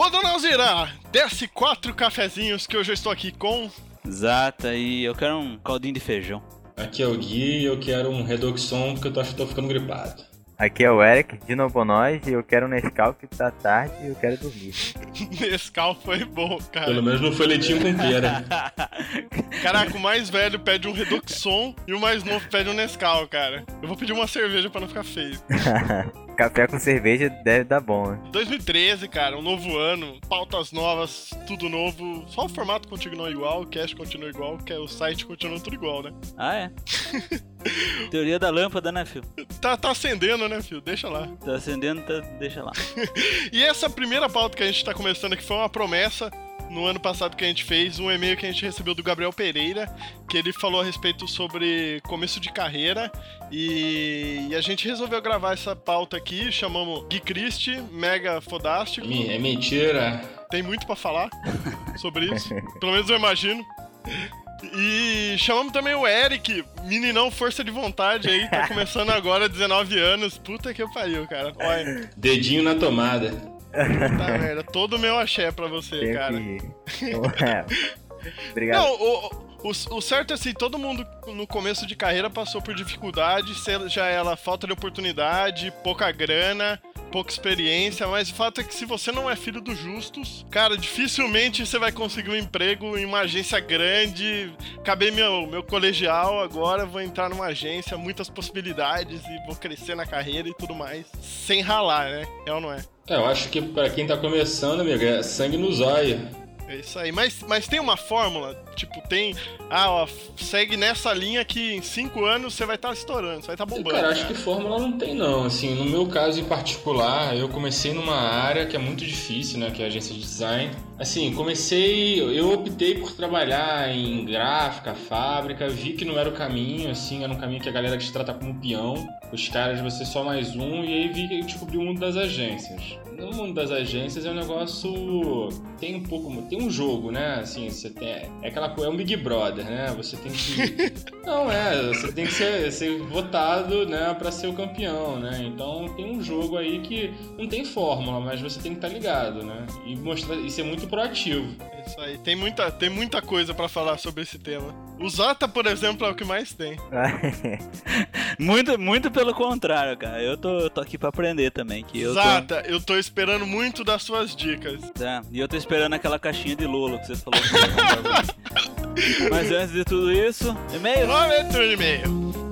Ô, dona Alzira, desce quatro cafezinhos que hoje eu estou aqui com... Exata, e eu quero um caldinho de feijão. Aqui é o Gui e eu quero um Redoxon porque eu tô, acho que tô ficando gripado. Aqui é o Eric, de novo nós, e eu quero um Nescau que tá tarde e eu quero dormir. Nescau foi bom, cara. Pelo menos não foi leitinho com pera. Caraca, o mais velho pede um Redoxon e o mais novo pede um Nescau, cara. Eu vou pedir uma cerveja pra não ficar feio. Café com cerveja deve dar bom, né? 2013, cara, um novo ano, pautas novas, tudo novo. Só o formato continua igual, o cast continua igual, que é o site continua tudo igual, né? Ah, é? Teoria da lâmpada, né, filho? Tá, tá acendendo, né, filho? Deixa lá. Tá acendendo, tá... deixa lá. e essa primeira pauta que a gente tá começando aqui foi uma promessa no ano passado que a gente fez, um e-mail que a gente recebeu do Gabriel Pereira, que ele falou a respeito sobre começo de carreira e, e a gente resolveu gravar essa pauta aqui, chamamos Gui Christie, mega fodástico. É mentira. Tem muito para falar sobre isso, pelo menos eu imagino. E chamamos também o Eric, meninão força de vontade aí, tá começando agora, 19 anos. Puta que pariu, cara. Olha. Dedinho na tomada. Puta merda, todo o meu axé pra você, Tenho cara. que-. Obrigado. Não, o, o, o certo é assim, todo mundo no começo de carreira passou por dificuldade, seja ela falta de oportunidade, pouca grana, pouca experiência, mas o fato é que se você não é filho dos justos, cara, dificilmente você vai conseguir um emprego em uma agência grande. Acabei meu, meu colegial agora, vou entrar numa agência, muitas possibilidades e vou crescer na carreira e tudo mais, sem ralar, né? É ou não é? É, eu acho que pra quem tá começando, amigo, é sangue no zóio. É isso aí. Mas, mas tem uma fórmula? Tipo, tem. Ah, ó, segue nessa linha que em 5 anos você vai estar estourando, você vai estar bombando. Cara, acho que fórmula não tem não, assim, no meu caso em particular, eu comecei numa área que é muito difícil, né, que é a agência de design. Assim, comecei, eu optei por trabalhar em gráfica, fábrica, vi que não era o caminho, assim, era um caminho que a galera te trata como peão, os caras você só mais um, e aí vi que eu descobri o mundo das agências. No mundo das agências é um negócio, tem um pouco, tem um jogo, né, assim, você tem, é aquela coisa, é um Big Brother, né, você tem que... Não, é, você tem que ser, ser votado, né, pra ser o campeão, né? Então tem um jogo aí que não tem fórmula, mas você tem que estar ligado, né? E mostrar e ser muito proativo. É Isso aí. Tem muita, tem muita coisa pra falar sobre esse tema. O Zata, por exemplo, é o que mais tem. Muito, muito pelo contrário, cara. Eu tô, eu tô aqui pra aprender também. Que eu tô, Zata, eu tô esperando muito das suas dicas. tá, e eu tô esperando aquela caixinha de Lolo que você falou. que. Mas antes de tudo isso, e-mail. De e-mail.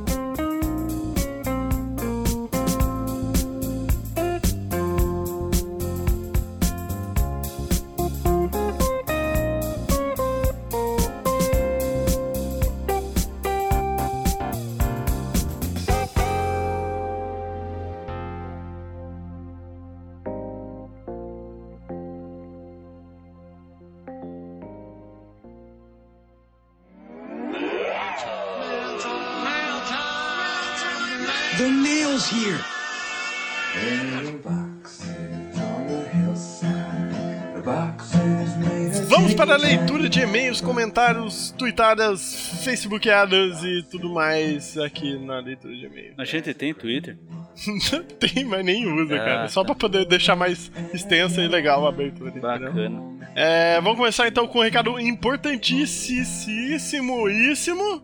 Para a leitura de e-mails, comentários, tweetadas, facebookeadas e tudo mais aqui na leitura de e-mail. A gente tem Twitter? Tem, mas nem usa, Ah, cara. Só tá. pra poder deixar mais extensa e legal a abertura. Bacana. É, vamos começar então com um recado importantíssimo.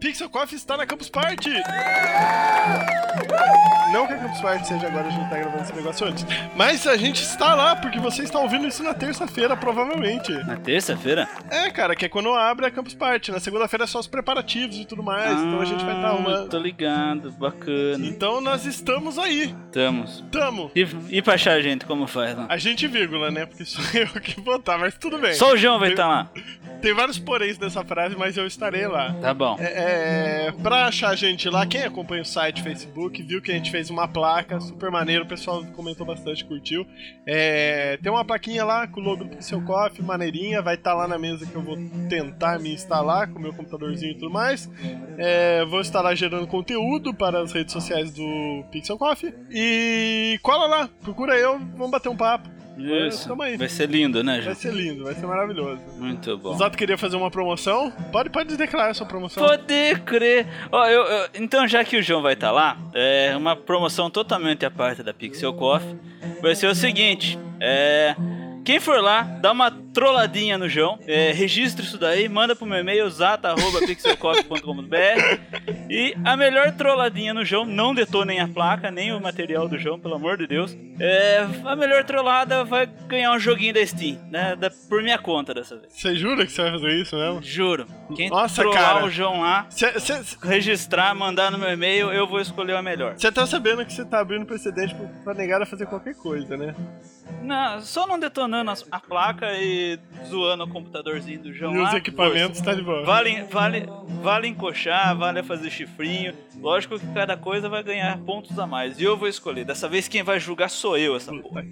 Pixel Coffee está na Campus Party! Não que a Campus Party seja agora, a gente tá gravando esse negócio antes. Mas a gente está lá, porque você está ouvindo isso na terça-feira, provavelmente. Na terça-feira? É, cara, que é quando abre a Campus Party. Na segunda-feira é só os preparativos e tudo mais, então a gente vai estar Ah, arrumando. Tô ligado, bacana. Então nós estamos aí. Estamos. Tamo. E, e pra achar a gente, como faz lá? A gente vírgula, né? Porque sou eu que botar, mas tudo bem. Só o João vai estar lá. Tem vários poréns nessa frase, mas eu estarei lá. Tá bom. É, é, pra achar a gente lá, quem acompanha o site Facebook viu que a gente fez uma placa super maneiro, o pessoal comentou bastante, curtiu. É, tem uma plaquinha lá com o logo do Pixel Coffee, maneirinha, vai estar lá na mesa que eu vou tentar me instalar com o meu computadorzinho e tudo mais. É, vou estar lá gerando conteúdo para as redes sociais do Pixel Coffee. E cola lá, procura eu, vamos bater um papo. Isso. Vai ser lindo, né, Vai João? ser lindo, vai ser maravilhoso. Muito O bom. Zato queria fazer uma promoção? Pode, pode declarar a sua promoção. Poder crer. Ó, eu, eu- então, já que o João vai estar lá, é uma promoção totalmente à parte da Pixel Coffee. Vai ser o seguinte: é. Quem for lá, dá uma trolladinha no João, é, registra isso daí, manda pro meu e-mail zata.pixelcop.com.br e a melhor trolladinha no João, não detonem a placa, nem o material do João, pelo amor de Deus. É, a melhor trollada vai ganhar um joguinho da Steam, né? Da, por minha conta dessa vez. Você jura que você vai fazer isso mesmo? Juro. Quem Nossa, trollar cara. o João lá, Você registrar, mandar no meu e-mail, eu vou escolher a melhor. tá sabendo que você tá abrindo precedente pra- negar a fazer qualquer coisa, né? Não, só não detonando as- a, placa e zoando o computadorzinho do João E lá. os equipamentos tá de boa. Vale, vale, vale encoxar, vale fazer chifrinho. Lógico que cada coisa vai ganhar pontos a mais. E eu vou escolher. Dessa vez quem vai julgar sou eu, essa porra.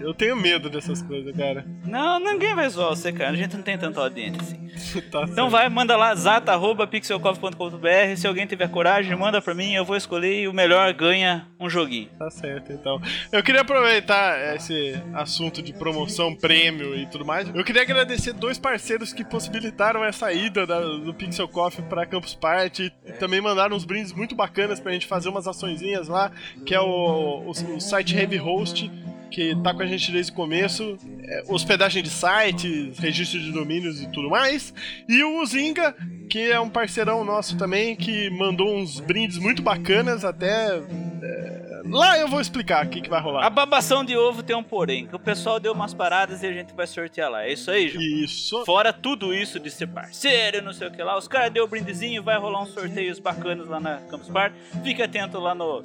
Eu tenho medo dessas coisas, cara. Não, ninguém vai zoar você, cara. A gente não tem tanta audiência assim. Tá Então certo. vai, manda lá, zata.pixelcoff.com.br. Se alguém tiver coragem, manda pra mim, eu vou escolher e o melhor ganha um joguinho. Tá certo, então. Eu queria aproveitar esse assunto de promoção, prêmio e tudo mais. Eu queria agradecer dois parceiros que possibilitaram essa ida da- do Pixel Coffee pra Campus Party e também mandaram uns brindes muito bacanas pra gente fazer umas açõezinhas lá, que é o, o, o site Heavy Host. Que tá com a gente desde o começo, é, hospedagem de sites, registro de domínios e tudo mais. E o Zinga, que é um parceirão nosso também, que mandou uns brindes muito bacanas, até é, Lá eu vou explicar o que, que vai A rolar. babação de ovo tem um porém, que o pessoal deu umas paradas e a gente vai sortear lá. É isso aí, João? Isso. Fora tudo isso de ser parceiro, não sei o que lá, os caras deu o brindezinho, vai rolar uns sorteios bacanas lá na Campus Party. Fique atento lá no,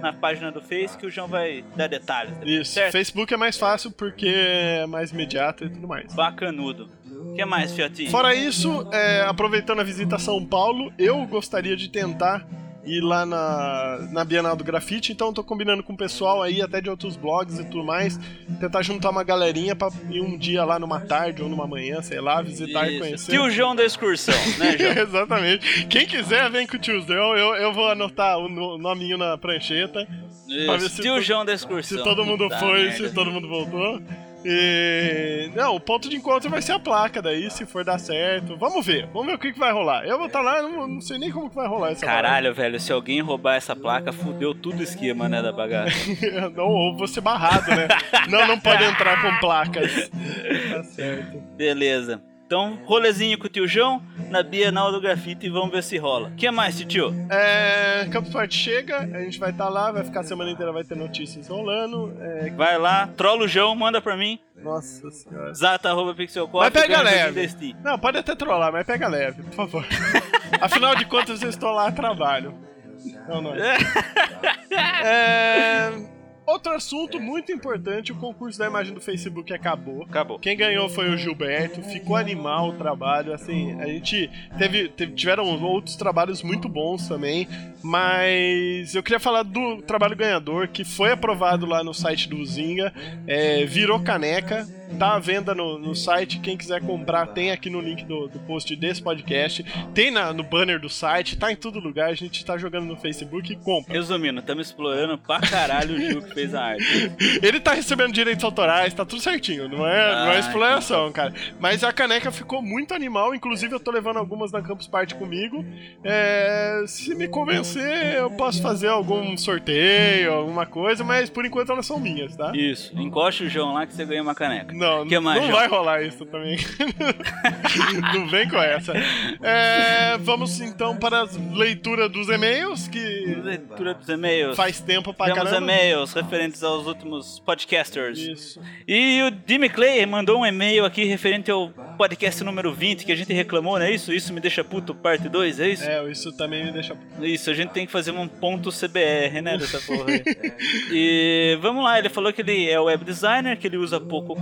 na página do Face que o João vai dar detalhes. depois, Isso. Certo? Facebook é mais fácil porque é mais imediato e tudo mais. Bacanudo. O que mais, Fiotinho? Fora isso, é, aproveitando a visita a São Paulo, eu gostaria de tentar ir lá na, na Bienal do Grafite, então tô combinando com o pessoal aí, até de outros blogs e tudo mais, tentar juntar uma galerinha pra ir um dia lá numa tarde ou numa manhã, sei lá, visitar e Isso. conhecer. Tio João da excursão, né, João? Exatamente. Quem quiser, vem com o tiozão. Eu, eu vou anotar o no- nominho na prancheta. Isso. se Tio João da excursão. Se todo mundo Puta foi, merda. se todo mundo voltou. E. Não, o ponto de encontro vai ser a placa daí, se for dar certo. Vamos ver, vamos ver o que, que vai rolar. Eu vou estar lá, não, não sei nem como que vai rolar essa Caralho, velho, se alguém roubar essa placa, fudeu tudo o esquema, né, da bagaça. não, ou vou ser barrado, né? não, não pode entrar com placas. Tá certo. Beleza. Então, rolezinho com o tio João na Bienal do Grafite e vamos ver se rola. O que mais, tio? É, Campus Party chega, a gente vai estar lá, vai ficar a semana inteira, vai ter notícias rolando. É, Vai lá, trola o João, manda pra mim. nossa senhora. Zata.pixelcop. Mas pega leve. Não, pode até trollar, mas pega leve, por favor. Afinal de contas, eu estou lá a trabalho. Não, não. É... Outro assunto muito importante, o concurso da imagem do Facebook acabou. Acabou. Quem ganhou foi o Gilberto, ficou animal o trabalho, assim, a gente teve, teve- tiveram outros trabalhos muito bons também, mas eu queria falar do trabalho ganhador, que foi aprovado lá no site do Zinga, é, virou caneca, tá à venda no, no site, quem quiser comprar tem aqui no link do, do post desse podcast, tem na- no banner do site, tá em todo lugar, a gente tá jogando no Facebook e compra. Resumindo, estamos explorando pra caralho o Gil que fez a arte. Ele tá recebendo direitos autorais, tá tudo certinho, não é, não é Ah, exploração, cara. Mas a caneca ficou muito animal, inclusive eu tô levando algumas na Campus Party comigo. É, se me convencer, eu posso fazer algum sorteio, alguma coisa, mas por enquanto elas são minhas, tá? Isso, encoste o João lá que você ganha uma caneca. Não, Que mais, não João? vai rolar isso também. não vem com essa. É, vamos então para a leitura dos e-mails, que Leitura dos e-mails. faz tempo pra Temos caramba. e-mails referentes aos últimos podcasters. Isso. E o Jimmy Clay mandou um e-mail aqui referente ao podcast número 20 que a gente reclamou, não é isso? Isso me deixa puto, parte 2, é isso? É, isso também me deixa. Isso, a gente tem que fazer um ponto CBR, né, dessa porra aí. E vamos lá, ele falou que ele é web designer, que ele usa pouco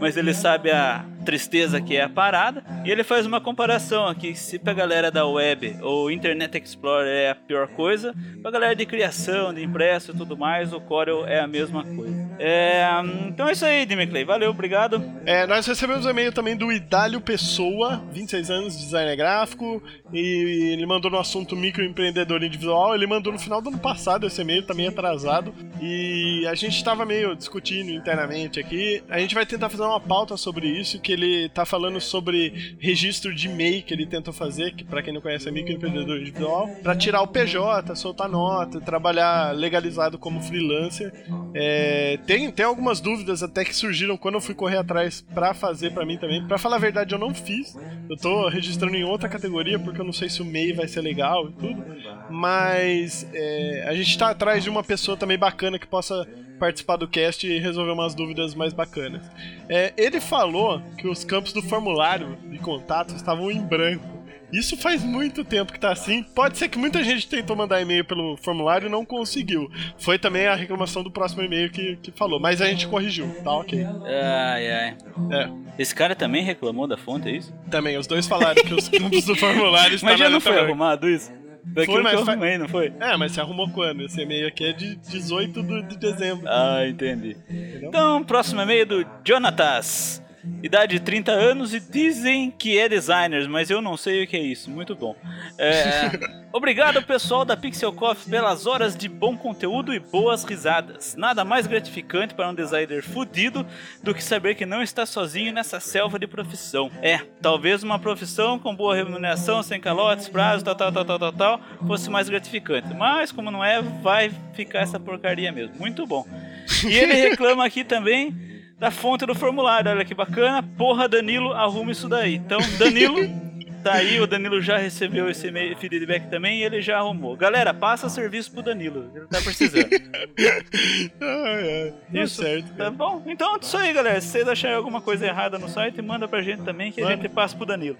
Mas ele sabe a tristeza que é a parada. E ele faz uma comparação aqui, se pra galera da web ou Internet Explorer é a pior coisa, pra galera de criação, de impresso e tudo mais, o Corel é a mesma coisa. É, então é isso aí, Clay, valeu, obrigado. É, nós recebemos um e-mail também do Idálio Pessoa, 26 anos, designer gráfico, e ele mandou no assunto microempreendedorismo individual. Ele mandou no final do ano passado esse e-mail, meio atrasado, e a gente tava meio discutindo internamente aqui. A gente vai tentar fazer uma pauta sobre isso, que ele tá falando sobre registro de MEI que ele tentou fazer, que para quem não conhece é microempreendedor individual, para tirar o PJ, soltar nota, trabalhar legalizado como freelancer. É, tem, tem algumas dúvidas até que surgiram quando eu fui correr atrás para fazer para mim também. Para falar a verdade, eu não fiz. Eu tô registrando em outra categoria porque eu não sei se o MEI vai ser legal e tudo. Mas é, a gente tá atrás de uma pessoa também bacana que possa participar do cast e resolver umas dúvidas mais bacanas. É, ele falou que os campos do formulário de contato estavam em branco. Isso faz muito tempo que tá assim. Pode ser que muita gente tentou mandar e-mail pelo formulário e não conseguiu. Foi também a reclamação do próximo e-mail que, que falou, mas a gente corrigiu, tá ok. Ai, ai. É, Esse cara também reclamou da fonte, é isso? também, os dois falaram que os campos do formulário Mas já estavam não foi arrumado isso? Daquilo mas que eu fa- arrumei, não foi? É, mas você arrumou quando? Esse e-mail aqui é de 18 do- de dezembro. Ah, entendi. Então, próximo e-mail do Jonatas. Idade de 30 anos e dizem que é designers, mas eu não sei o que é isso. Muito bom. É, Obrigado, pessoal da Pixel Coffee, pelas horas de bom conteúdo e boas risadas. Nada mais gratificante para um designer fudido do que saber que não está sozinho nessa selva de profissão. É, talvez uma profissão com boa remuneração, sem calotes, prazos, tal, tal, tal, tal, tal, tal, fosse mais gratificante. Mas, como não é, vai ficar essa porcaria mesmo. Muito bom. E ele reclama aqui também da fonte do formulário. Olha que bacana. Porra, Danilo, arruma isso daí. Então, Danilo, tá aí. O Danilo já recebeu esse feedback também e ele já arrumou. Galera, passa serviço pro Danilo. Ele tá precisando. Ai. Deu Isso. certo. Tá bom? Então é isso aí, galera. Se vocês acharem alguma coisa errada no site, manda pra gente também que a gente passa pro Danilo.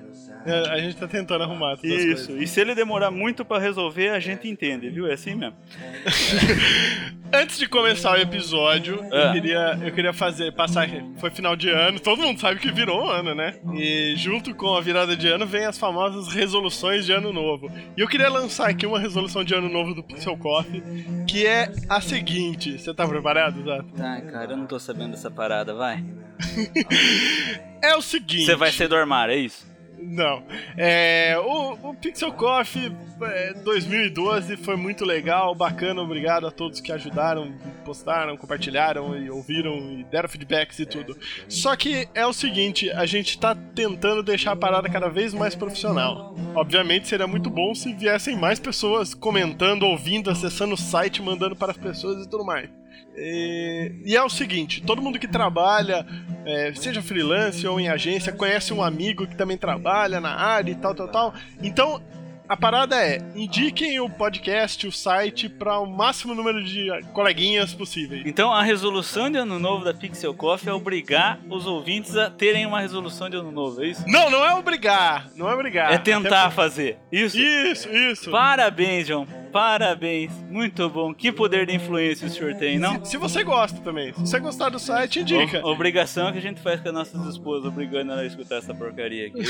É, a gente tá tentando arrumar todas Isso. coisas. E se ele demorar muito pra resolver, a gente entende, viu? É assim mesmo. Antes de começar o episódio, Ah. eu, queria, eu queria fazer, passar. Foi final de ano, todo mundo sabe que virou ano, né? E junto com a virada de ano vem as famosas resoluções de ano novo. E eu queria lançar aqui uma resolução de ano novo do Pixel Coffee, que é a seguinte. Você tá preparado, Zé? Tá, cara, eu não tô sabendo dessa parada, vai. É o seguinte. Você vai ser do armário, é isso? Não. É, o, o Pixel Coffee é, 2012 foi muito legal, bacana, obrigado a todos que ajudaram, postaram, compartilharam e ouviram e deram feedbacks e tudo. Só que é o seguinte, a gente tá tentando deixar a parada cada vez mais profissional. Obviamente seria muito bom se viessem mais pessoas comentando, ouvindo, acessando o site, mandando para as pessoas e tudo mais. E, e é o seguinte, todo mundo que trabalha, é, seja freelance ou em agência, conhece um amigo que também trabalha na área e tal, tal, tal. Então, a parada é, indiquem o podcast, o site, para o máximo número de coleguinhas possíveis. Então a resolução de ano novo da Pixel Coffee é obrigar os ouvintes a terem uma resolução de ano novo, é isso? Não, não é obrigar, não é obrigar. É tentar Até fazer. Isso? Isso, isso. Parabéns, João. Parabéns. Muito bom. Que poder de influência o senhor tem, não? Se, se você gosta também, se você gostar do site, indica. O- obrigação que a gente faz com as nossas esposas, obrigando ela a escutar essa porcaria aqui.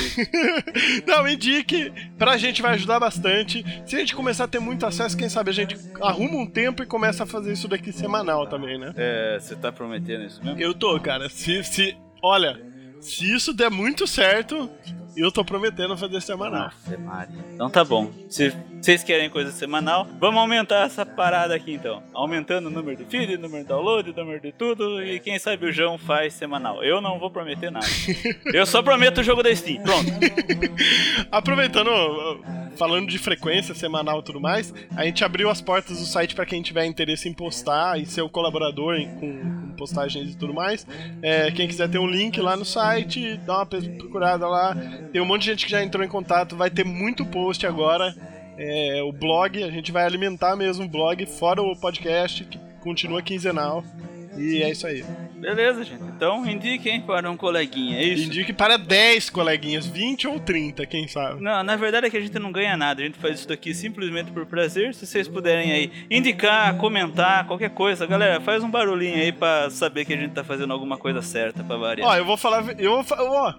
Não, indique. Pra gente vai ajudar bastante. Se a gente começar a ter muito acesso, quem sabe a gente arruma um tempo e começa a fazer isso daqui semanal também, né? É, você tá prometendo isso mesmo? Eu tô, cara. Se, se. Olha, se isso der muito certo, eu tô prometendo fazer semanal. Nossa, Maria. Então tá bom. Se vocês querem coisa semanal, vamos aumentar essa parada aqui então. Aumentando o número de feed, número de download, número de tudo. E quem sabe o João faz semanal. Eu não vou prometer nada. Eu só prometo o jogo da Steam. Pronto. Aproveitando, falando de frequência semanal e tudo mais, a gente abriu as portas do site pra quem tiver interesse em postar e ser o colaborador em- com, com postagens e tudo mais. É, quem quiser ter um link lá no site, dá uma procurada lá. Tem um monte de gente que já entrou em contato, vai ter muito post agora. É, o blog, a gente vai alimentar mesmo o blog, fora o podcast, que continua quinzenal. E é isso aí. Beleza, gente. Então indiquem para um coleguinha. É isso? Indique para 10 coleguinhas, 20 ou 30, quem sabe. Não, na verdade é que a gente não ganha nada. A gente faz isso daqui simplesmente por prazer. Se vocês puderem aí indicar, comentar, qualquer coisa, galera, faz um barulhinho aí pra saber que a gente tá fazendo alguma coisa certa pra variar. Ó, eu vou falar. Eu vou, ó,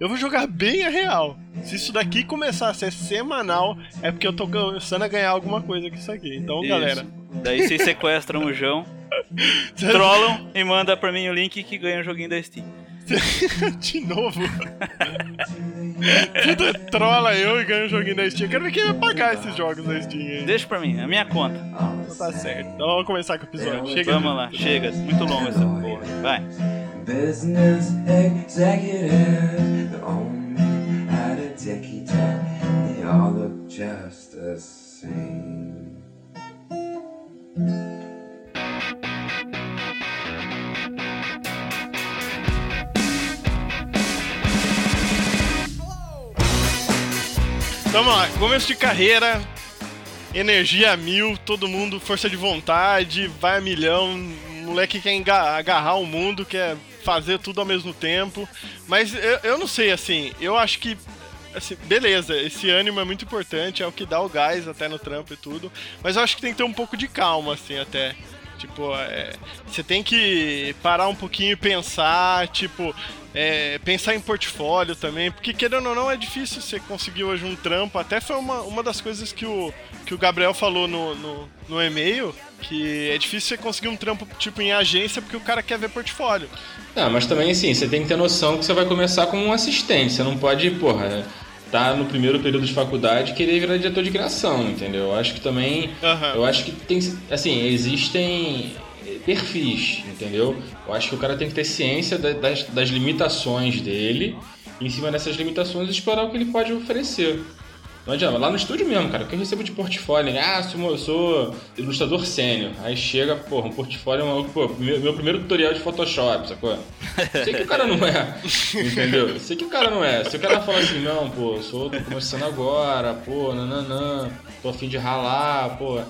eu vou jogar bem a real. Se isso daqui começar a ser semanal, é porque eu tô começando a ganhar alguma coisa com isso aqui. Então, Isso. galera. Daí vocês sequestram o João, trollam e manda pra mim o link que ganha o joguinho da Steam. De novo. Tudo trola eu e ganho um joguinho da Steam. Eu quero ver quem vai pagar esses jogos da Steam aí. Deixa pra mim, a minha conta. Então tá certo. Então vamos começar com o episódio. Chega. Vamos lá, chega. Muito longo essa porra. Vai. Business executive. They only had a techie talk. They all look just the same. Vamos lá, começo de carreira, energia mil, todo mundo, força de vontade, vai a milhão, moleque quer agarrar o mundo, quer fazer tudo ao mesmo tempo. Mas eu, eu não sei, assim, eu acho que. Assim, beleza, esse ânimo é muito importante, é o que dá o gás até no trampo e tudo. Mas eu acho que tem que ter um pouco de calma, assim, até. Tipo, é, você tem que parar um pouquinho e pensar, tipo, é, pensar em portfólio também, porque querendo ou não é difícil você conseguir hoje um trampo. Até foi uma, uma das coisas que o, que o Gabriel falou no, no, no e-mail, que é difícil você conseguir um trampo tipo em agência porque o cara quer ver portfólio. Ah, mas também assim, você tem que ter noção que você vai começar como um assistente. Você não pode, porra, tá no primeiro período de faculdade e querer virar diretor de criação, entendeu? Eu acho que também. Aham. Eu acho que tem. Assim, existem perfis, entendeu? Eu acho que o cara tem que ter ciência da- das, das limitações dele, e em cima dessas limitações explorar o que ele pode oferecer. Não adianta, lá no estúdio mesmo, cara, o que eu recebo de portfólio, né? ah, sou, eu sou ilustrador sênior. Aí chega, porra, um portfólio maluco, pô, meu, meu primeiro tutorial de Photoshop, sacou? Sei que o cara não é, entendeu? Sei que o cara não é. Se o cara falar assim, não, pô, sou, tô começando agora, pô, nananã, tô a fim de ralar, pô.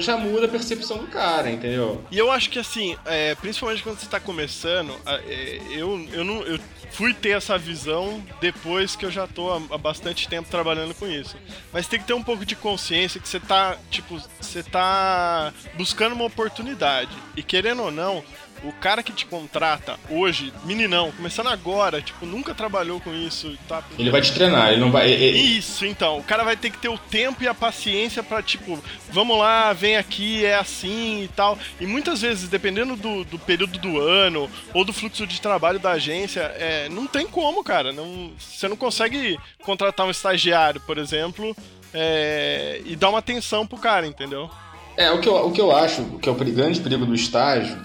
Já muda a percepção do cara, entendeu? E eu acho que assim, é, principalmente quando você tá começando, é, eu, eu, não, eu fui ter essa visão depois que eu já tô há, há bastante tempo trabalhando com isso. Mas tem que ter um pouco de consciência que você tá, tipo, você tá buscando uma oportunidade. E querendo ou não, o cara que te contrata hoje, meninão, começando agora, tipo, nunca trabalhou com isso, tá? Ele vai te treinar, ele não vai. Isso, então. O cara vai ter que ter o tempo e a paciência pra, tipo, vamos lá, vem aqui, é assim e tal. E muitas vezes, dependendo do, do período do ano ou do fluxo de trabalho da agência, é, não tem como, cara. Não, você não consegue contratar um estagiário, por exemplo, é, e dar uma atenção pro cara, entendeu? É, o que, eu, o que eu acho que é o grande perigo do estágio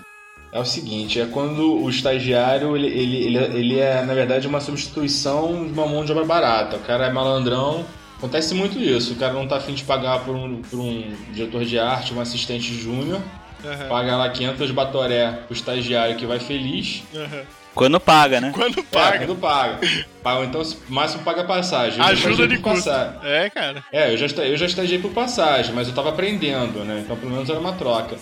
é o seguinte, é quando o estagiário, ele, ele, ele, ele é, na verdade, uma substituição de uma mão de obra barata. O cara é malandrão, acontece muito isso. O cara não tá afim de pagar por um, por um diretor de arte, um assistente júnior, Aham, paga lá 500 batoré pro estagiário que vai feliz. aham. Quando paga, né? Quando Paga. É, quando paga. paga então, máximo paga passagem. Eu já ajuda de passagem. É, cara. É, eu já, eu já estagiei por passagem, mas eu tava aprendendo, né? Então pelo menos era uma troca.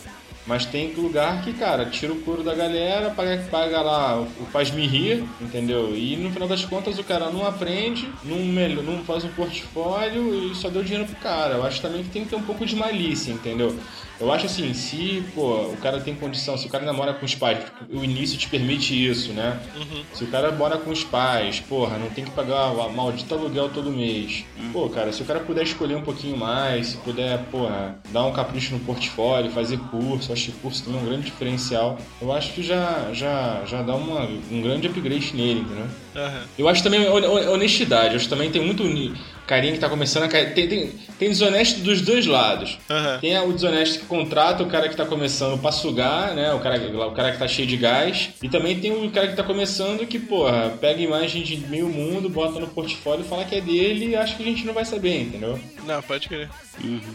Mas tem lugar que, cara, tira o couro da galera, paga, paga lá o o faz me rir, entendeu? E no final das contas o cara não aprende, não, não faz um portfólio e só deu dinheiro pro cara. Eu acho também que tem que ter um pouco de malícia, entendeu? Eu acho assim, se, pô, o cara tem condição, se o cara namora com os pais, o início te permite isso, né? Se o cara mora com os pais, porra, não tem que pagar o maldito aluguel todo mês. Pô, cara, se o cara puder escolher um pouquinho mais, se puder, porra, dar um capricho no portfólio, fazer curso, acho que curso também é um grande diferencial. Eu acho que já, já, já dá uma, um grande upgrade nele, entendeu? Aham. Eu acho também hon- hon- honestidade, eu acho que também tem muito carinha que tá começando a cair. Tem, tem, tem desonesto dos dois lados. Aham. Tem o desonesto que contrata o cara que tá começando pra sugar, né? O cara, o cara que tá cheio de gás. E também tem o cara que tá começando que, porra, pega imagem de meio mundo, bota no portfólio, fala que é dele e acha que a gente não vai saber, entendeu? Não, pode crer.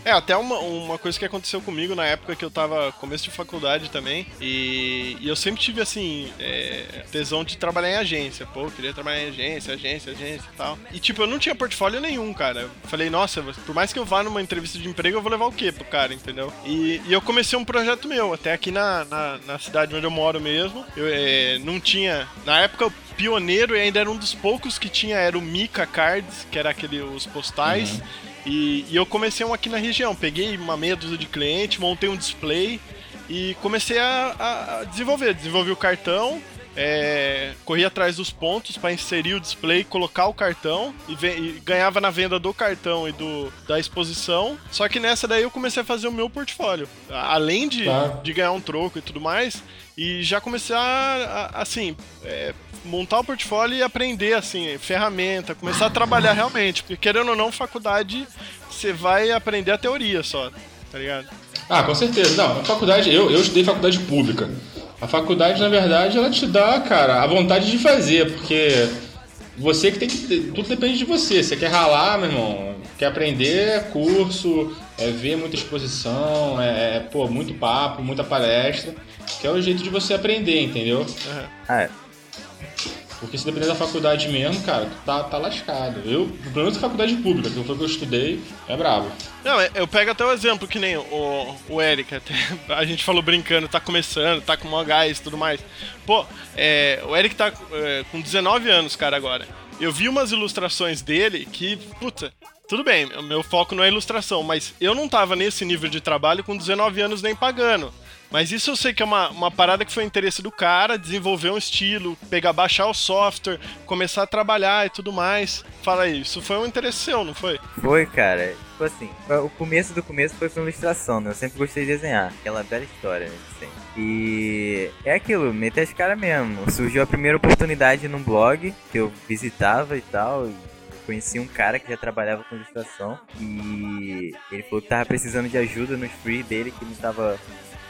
É, até uma, uma coisa que aconteceu comigo na época que eu tava começo de faculdade também. E, e eu sempre tive, assim, é, tesão de trabalhar em agência. Pô, eu queria trabalhar em agência, agência, agência e tal. E, tipo, eu não tinha portfólio nenhum, cara. Eu falei, nossa, por mais que eu vá numa entrevista de emprego, eu vou levar o quê pro cara, entendeu? E, e eu comecei um projeto meu, até aqui na, na, na cidade onde eu moro mesmo. Eu é, não tinha. Na época, o pioneiro e ainda era um dos poucos que tinha, era o Mica Cards, que era aquele, os postais. E, e eu comecei um aqui na região. Peguei uma meia dúzia de cliente, montei um display e comecei a, a- a desenvolver. Desenvolvi o cartão, é, corri atrás dos pontos para inserir o display, colocar o cartão e, e ganhava na venda do cartão e do, da exposição. Só que nessa daí eu comecei a fazer o meu portfólio. Além de, Tá. de ganhar um troco e tudo mais, e já comecei a, a- assim, é, montar o portfólio e aprender, assim, ferramenta, começar a trabalhar realmente. Porque querendo ou não, faculdade, você vai aprender a teoria só, tá ligado? Ah, com certeza. Não, faculdade, eu, eu estudei faculdade pública. A faculdade, na verdade, ela te dá, cara, a vontade de fazer, porque você que tem que. Tudo depende de você. Você quer ralar, meu irmão, quer aprender, é curso, é ver muita exposição, é, é, pô, muito papo, muita palestra, que é o jeito de você aprender, entendeu? Ah, é. Porque se depender da faculdade mesmo, cara, tu tá, tá lascado. Eu, pelo menos faculdade pública, que foi que eu estudei, é brabo. Não, é- eu pego até o exemplo, que nem o, o Eric, até, a gente falou brincando, tá começando, tá com mó gás e tudo mais. Pô, é, o Eric tá é, com 19 anos, cara, agora. Eu vi umas ilustrações dele que, puta, tudo bem, meu foco não é ilustração, mas eu não tava nesse nível de trabalho com 19 anos nem pagando. Mas isso eu sei que é uma, uma parada que foi interesse do cara, desenvolver um estilo, pegar, baixar o software, começar a trabalhar e tudo mais. Fala aí, isso foi um interesse seu, não foi? Foi, cara. Tipo assim, o começo do começo foi com ilustração, né? Eu sempre gostei de desenhar. Aquela bela história, né? sempre. E é aquilo, meter as caras mesmo. Surgiu a primeira oportunidade num blog que eu visitava e tal. e Conheci um cara que já trabalhava com ilustração e ele falou que tava precisando de ajuda nos free dele que não tava,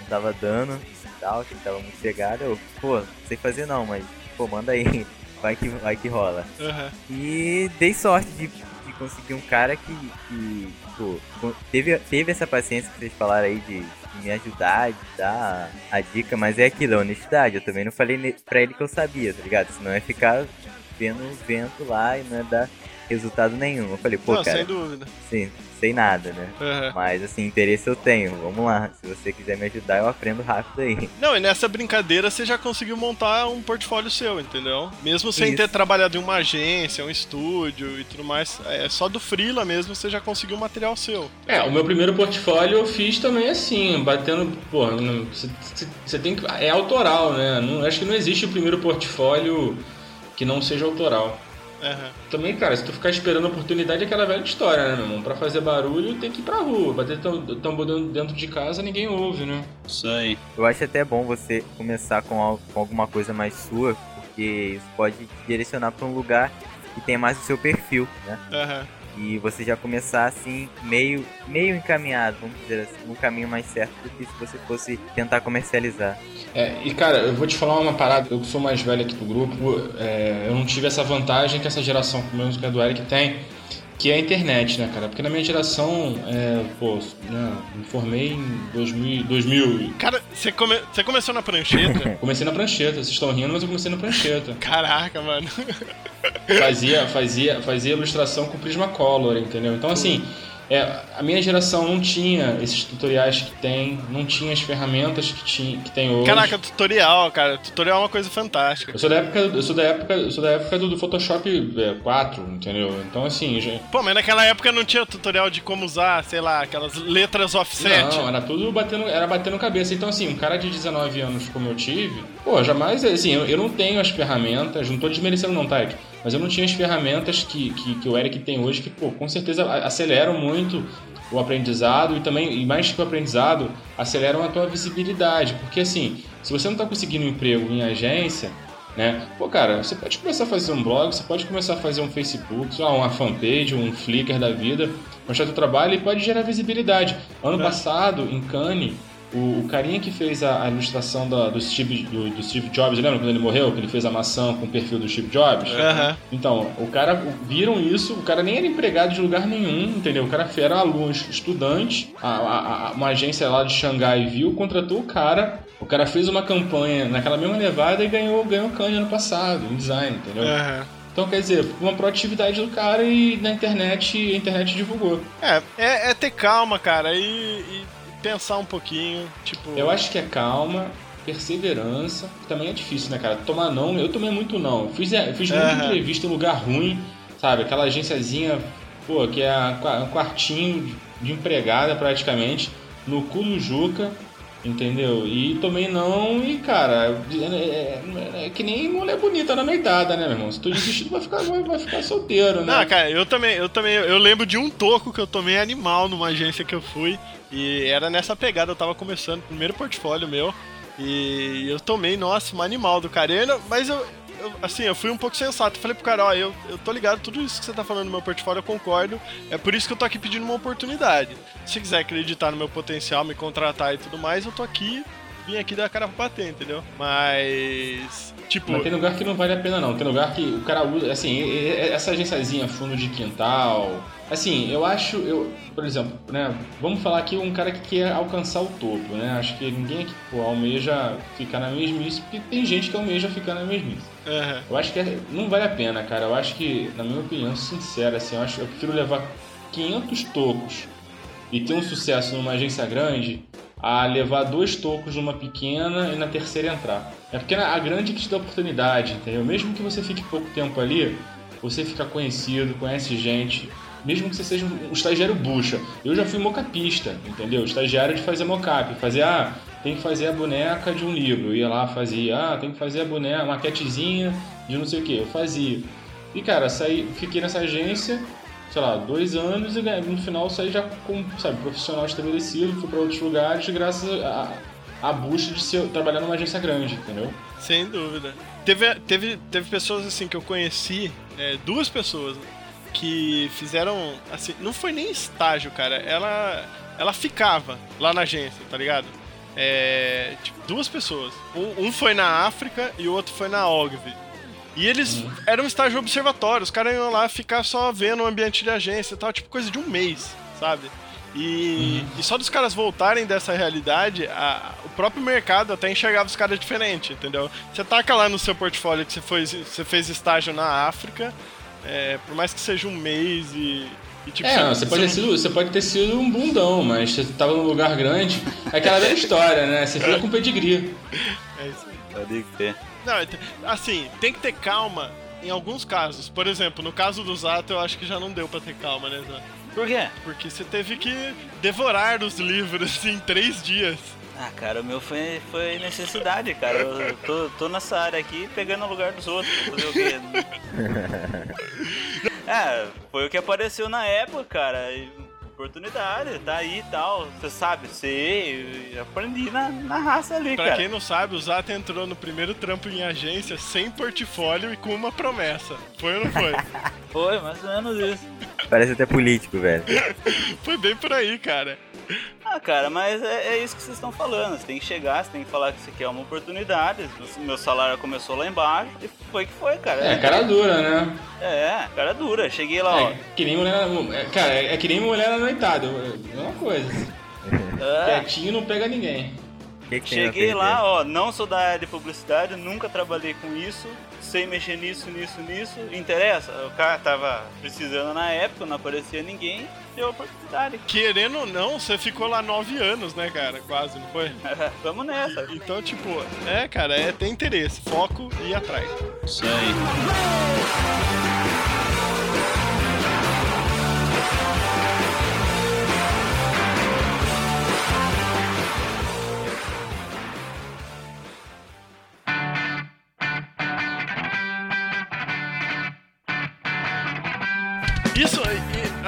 tava dando e tal, que tava muito pegado. Eu, pô, não sei fazer não, mas pô, manda aí, vai que, vai que rola. Aham. E dei sorte de, de conseguir um cara que, que teve, teve essa paciência que vocês falaram aí de, de me ajudar, de dar a dica, mas é aquilo, é honestidade. Eu também não falei pra ele que eu sabia, tá ligado? Senão ia ficar vendo o vento lá e não ia dar resultado nenhum. Eu falei, pô, não, cara, sem dúvida. sim, sei nada, né? Aham. Mas assim, interesse eu tenho. Vamos lá. Se você quiser me ajudar, eu aprendo rápido aí. Não, e nessa brincadeira você já conseguiu montar um portfólio seu, entendeu? Mesmo sem Isso. ter trabalhado em uma agência, um estúdio e tudo mais, é só do freela mesmo você já conseguiu um material seu. É, o meu primeiro portfólio eu fiz também assim, batendo. Pô, você tem que. É autoral, né? Não, acho que não existe o primeiro portfólio que não seja autoral. Aham. Também, cara, se tu ficar esperando a oportunidade, é aquela velha história, né, meu irmão? Pra fazer barulho tem que ir pra rua. Bater tam- tambor dentro- de casa ninguém ouve, né? Isso aí. Eu acho até bom você começar com, al- com alguma coisa mais sua, porque isso pode te direcionar pra um lugar que tem mais o seu perfil, né? Aham. E você já começar assim, meio, meio encaminhado, vamos dizer assim, num caminho mais certo do que se você fosse tentar comercializar. É, e cara, eu vou te falar uma parada, eu que sou mais velho aqui do grupo, é, eu não tive essa vantagem que essa geração, pelo menos que a do Eric tem, que é a internet, né, cara? Porque na minha geração, é, pô, né, me formei em 2000, 2000 Cara, você, come- você começou na prancheta? comecei na prancheta, vocês estão rindo, mas eu comecei na prancheta. Caraca, mano. Fazia, fazia, fazia ilustração com Prismacolor, entendeu? Então, assim, é, a minha geração não tinha esses tutoriais que tem, não tinha as ferramentas que, tinha, que tem hoje. Caraca, tutorial, cara. Tutorial é uma coisa fantástica. Eu sou da época, eu sou da época, eu sou da época do, do Photoshop é, 4, entendeu? Então assim, já... Pô, mas naquela época não tinha tutorial de como usar, sei lá, aquelas letras offset. não, era tudo batendo, era batendo cabeça. Então assim, um cara de 19 anos como eu tive, pô, jamais, assim, eu, eu não tenho as ferramentas, não tô desmerecendo não, tá? Mas eu não tinha as ferramentas que, que, que o Eric tem hoje, que, pô, com certeza aceleram muito o aprendizado e também, e mais que o aprendizado, aceleram a tua visibilidade. Porque assim, se você não tá conseguindo um emprego em agência, né? Pô, cara, você pode começar a fazer um blog, você pode começar a fazer um Facebook, lá, uma fanpage, um Flickr da vida, mostrar teu trabalho e pode gerar visibilidade. Ano É. passado, em Cannes, o, o carinha que fez a, a ilustração da- do, Steve, do, do Steve Jobs, lembra quando ele morreu? Que ele fez a maçã com o perfil do Steve Jobs? Aham. Então, o cara viram isso, o cara nem era empregado de lugar nenhum, entendeu? O cara era aluno, estudante, a, a- a- uma agência lá de Xangai viu, contratou o cara, o cara fez uma campanha naquela mesma levada e ganhou, ganhou Cannes ano passado, em design, entendeu? Aham. Então, quer dizer, uma proatividade do cara e na internet, a internet divulgou. É, é, é ter calma, cara, e, e pensar um pouquinho, tipo... Eu acho que é calma, perseverança, que também é difícil, né, cara? Tomar não, eu tomei muito não. Fiz, é, fiz muita entrevista em lugar ruim, sabe? Aquela agênciazinha, pô, que é um quartinho de- empregada praticamente, no cu Juca, entendeu? E tomei não e, cara, é, é- é que nem mulher bonita na meidada, né, meu irmão? Se tu desistir, vai ficar, vai, vai ficar solteiro, né? Não, cara, eu também, eu também, eu lembro de um toco que eu tomei animal numa agência que eu fui e era nessa pegada, eu tava começando, primeiro portfólio meu e eu tomei, nossa, um animal do cara, mas eu, eu, assim, eu fui um pouco sensato, falei pro cara, ó, eu, eu tô ligado, tudo isso que você tá falando no meu portfólio eu concordo, é por isso que eu tô aqui pedindo uma oportunidade, se quiser acreditar no meu potencial, me contratar e tudo mais, eu tô aqui vir aqui dar a cara pra bater, entendeu? Mas. Tipo. Mas tem lugar que não vale a pena não. Tem lugar que o cara usa, assim, essa agenciazinha fundo de quintal. Assim, eu acho, eu, por exemplo, né, vamos falar aqui um cara que quer alcançar o topo, né? Acho que ninguém aqui pô, almeja ficar na mesmice, porque tem gente que almeja ficar na mesmice. aham. Eu acho que é- não vale a pena, cara. Eu acho que, na minha opinião sincera, assim, eu, acho, eu prefiro levar 500 tocos e ter um sucesso numa agência grande a levar dois tocos numa pequena e na terceira entrar. É porque a grande que te dá oportunidade, entendeu? Mesmo que você fique pouco tempo ali, você fica conhecido, conhece gente. Mesmo que você seja um estagiário bucha. Eu já fui mocapista, entendeu? Estagiário de fazer mocap. Fazer, ah, tem que fazer a boneca de um livro. Eu ia lá, fazia. Ah, tem que fazer a boneca, uma maquetezinha de não sei o que. Eu fazia. E, cara, saí, fiquei nessa agência, sei lá, dois anos e no final saí já como, sabe, profissional estabelecido, fui para outros lugares graças a, a bucha de ser, trabalhar numa agência grande, entendeu? Sem dúvida. Teve, teve, teve pessoas assim que eu conheci, é, duas pessoas, que fizeram. Assim, não foi nem estágio, cara. Ela, ela ficava lá na agência, tá ligado? É, tipo, duas pessoas. Um, um foi na África e o outro foi na Ogvi. E eles eram um estágio observatório, os caras iam lá ficar só vendo o ambiente de agência e tal, tipo coisa de um mês, sabe? E, e só dos caras voltarem dessa realidade, a- o próprio mercado até enxergava os caras diferente, entendeu? Você taca lá no seu portfólio que você, foi, você fez estágio na África, é, por mais que seja um mês e. e, tipo, É, você pode, ter sido, você pode ter sido um bundão, mas você tava num lugar grande. É aquela velha história, né? Você fica com pedigree. É isso aí. Pode ser. Não, ent- assim, tem que ter calma em alguns casos. Por exemplo, no caso do Zato, eu acho que já não deu pra ter calma, né, Zato? Por quê? Porque você teve que devorar os livros em três dias. Ah, cara, o meu foi, foi necessidade, cara. Eu tô, tô nessa área aqui pegando o lugar dos outros. Fazer o quê? É, foi o que apareceu na época, cara. Oportunidade, tá aí e tal. Você sabe, sei, aprendi na, na raça ali, Pra cara. quem não sabe, o Zato entrou no primeiro trampo em agência sem portfólio e com uma promessa. Foi ou não foi? Foi, mais ou menos isso. Parece até político, velho. foi bem por aí, cara. Ah, cara, mas é, é isso que vocês estão falando. Você tem que chegar, você tem que falar que isso aqui é uma oportunidade. Meu salário começou lá embaixo e foi que foi, cara. É, cara dura, né? É, cara dura. Cheguei lá, ó. É, que nem mulher. é, cara, é, é que nem mulher na noitada. É uma coisa. É, Quietinho não pega ninguém. Que que cheguei lá, ó, não sou da área de publicidade, nunca trabalhei com isso, sei mexer nisso, nisso, nisso. Interessa? O cara tava precisando na época, não aparecia ninguém, deu a oportunidade. Querendo ou não, você ficou lá nove anos, né, cara? Quase, não foi? Vamos nessa. Então, tipo, é, cara, é ter interesse, foco e ir atrás. Isso aí.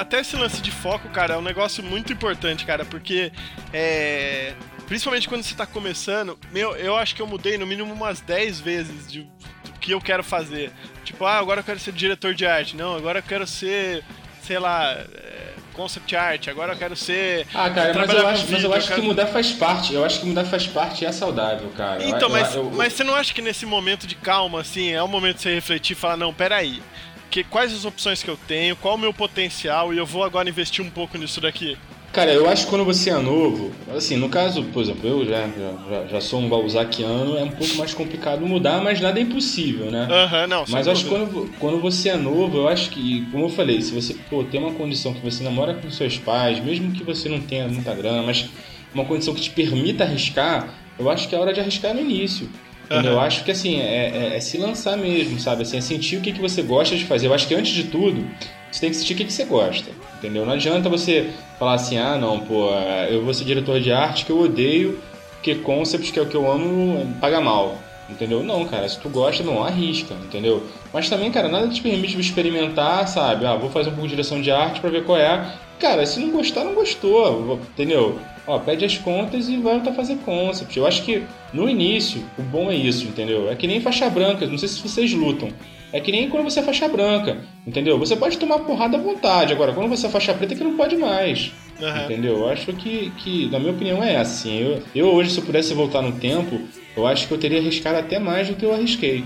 Até esse lance de foco, cara, é um negócio muito importante, cara, porque é. Principalmente quando você tá começando, meu, eu acho que eu mudei no mínimo umas 10 vezes de, do que eu quero fazer. Tipo, ah, agora eu quero ser diretor de arte. Não, agora eu quero ser, sei lá, é, concept art. Agora eu quero ser. Ah, cara, mas eu acho, mas vídeo, eu acho que quero- mudar faz parte. Eu acho que mudar faz parte e é saudável, cara. Eu- Então, eu- mas, eu- mas você não acha que nesse momento de calma, assim, é o momento de você refletir e falar, não, peraí. Que, quais as opções que eu tenho, qual o meu potencial e eu vou agora investir um pouco nisso daqui? Cara, eu acho que quando você é novo, assim, no caso, por exemplo, eu já, já, já sou um balzaquiano, é um pouco mais complicado mudar, mas nada é impossível, né? Aham, não, sem Mas eu acho que quando, quando você é novo, eu acho que, como eu falei, se você pô, tem uma condição que você namora com seus pais, mesmo que você não tenha muita grana, mas uma condição que te permita arriscar, eu acho que é hora de arriscar no início. Entendeu? Eu acho que assim, é, é- é se lançar mesmo, sabe? Assim, é sentir o que, que você gosta de fazer. Eu acho que antes de tudo, você tem que sentir o que, que você gosta. Entendeu? Não adianta você falar assim, ah não, pô, eu vou ser diretor de arte que eu odeio, porque concept, que é o que eu amo, paga mal. Entendeu? Não, cara, se tu gosta, não, arrisca, entendeu? Mas também, cara, nada te permite experimentar, sabe? Ah, vou fazer um pouco de direção de arte pra ver qual é. cara, se não gostar, não gostou, entendeu? Ó, pede as contas e volta a fazer concept. Eu acho que no início, o bom é isso, entendeu? É que nem faixa branca, não sei se vocês lutam. É que nem quando você é faixa branca, entendeu? Você pode tomar porrada à vontade, agora quando você é faixa preta é que não pode mais. Aham. Entendeu? Eu acho que, que, na minha opinião, é assim. Eu, eu hoje, se eu pudesse voltar no tempo, eu acho que eu teria arriscado até mais do que eu arrisquei.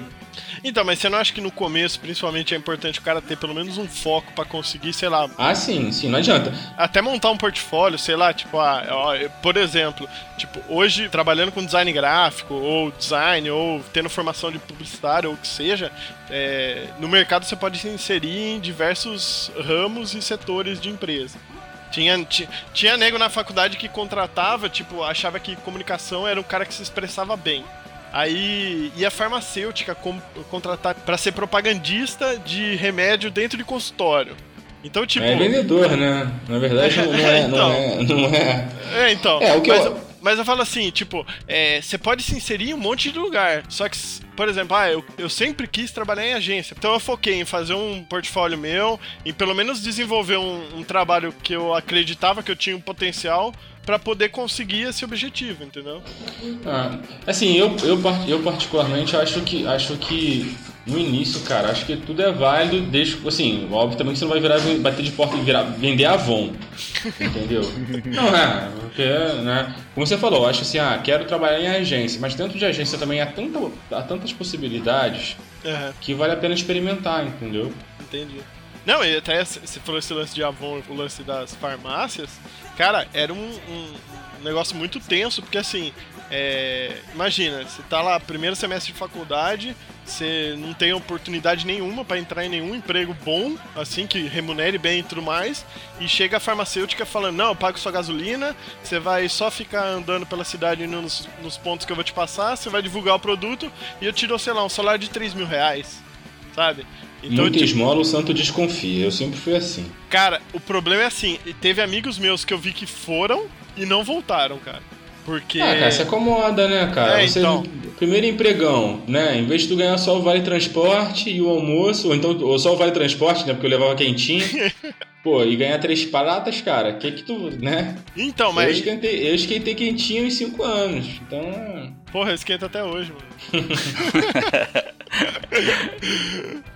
Então, mas você não acha que no começo, principalmente, é importante o cara ter pelo menos um foco pra conseguir, sei lá, Ah, sim, sim, não adianta. até montar um portfólio, sei lá, tipo, ah, ó, por exemplo, tipo, hoje trabalhando com design gráfico, ou design, ou tendo formação de publicitário, ou o que seja, é, no mercado você pode se inserir em diversos ramos e setores de empresa. Tinha, ti- tinha nego na faculdade que contratava, tipo, achava que comunicação era um cara que se expressava bem. Aí ia a farmacêutica contratar pra ser propagandista de remédio dentro de consultório. Então, tipo. É vendedor, né? Na verdade, não é. Não é, não é. É, então. É, o que mas, eu- mas eu falo assim, tipo, é, você pode se inserir em um monte de lugar. Só que, por exemplo, ah, eu, eu sempre quis trabalhar em agência. Então eu foquei em fazer um portfólio meu, em pelo menos desenvolver um, um trabalho que eu acreditava que eu tinha um potencial pra poder conseguir esse objetivo, entendeu? Ah, assim, eu, eu, eu particularmente acho que, acho que no início, cara, acho que tudo é válido, desde, assim, óbvio também que você não vai virar, bater de porta e virar, vender Avon, entendeu? Não é, porque, né, como você falou, acho assim, ah, quero trabalhar em agência, mas dentro de agência também há, tanta, há tantas possibilidades É, que vale a pena experimentar, entendeu? entendi. Não, e até você falou esse lance de Avon, o lance das farmácias. Cara, era um, um- negócio muito tenso, porque assim, é, imagina, você tá lá, primeiro semestre de faculdade, você não tem oportunidade nenhuma pra entrar em nenhum emprego bom, assim, que remunere bem e tudo mais, e chega a farmacêutica falando, não, eu pago sua gasolina, você vai só ficar andando pela cidade nos, nos pontos que eu vou te passar, você vai divulgar o produto, e eu dou, sei lá, um salário de 3 mil reais, sabe? Muita tipo, esmola, o santo desconfia, eu sempre fui assim. Cara, o problema é assim, e teve amigos meus que eu vi que foram e não voltaram, cara. Porque. Ah, cara, se acomoda, né, cara? É, Você, então. Primeiro empregão, né? Em vez de tu ganhar só o vale transporte e o almoço, ou então ou só o vale transporte, né? Porque eu levava quentinho. Pô, e ganhar três paradas, cara, que que tu, né? Então, Eu mas. esquentei, eu esquentei quentinho em cinco anos. Então, Porra, esquenta até hoje, mano.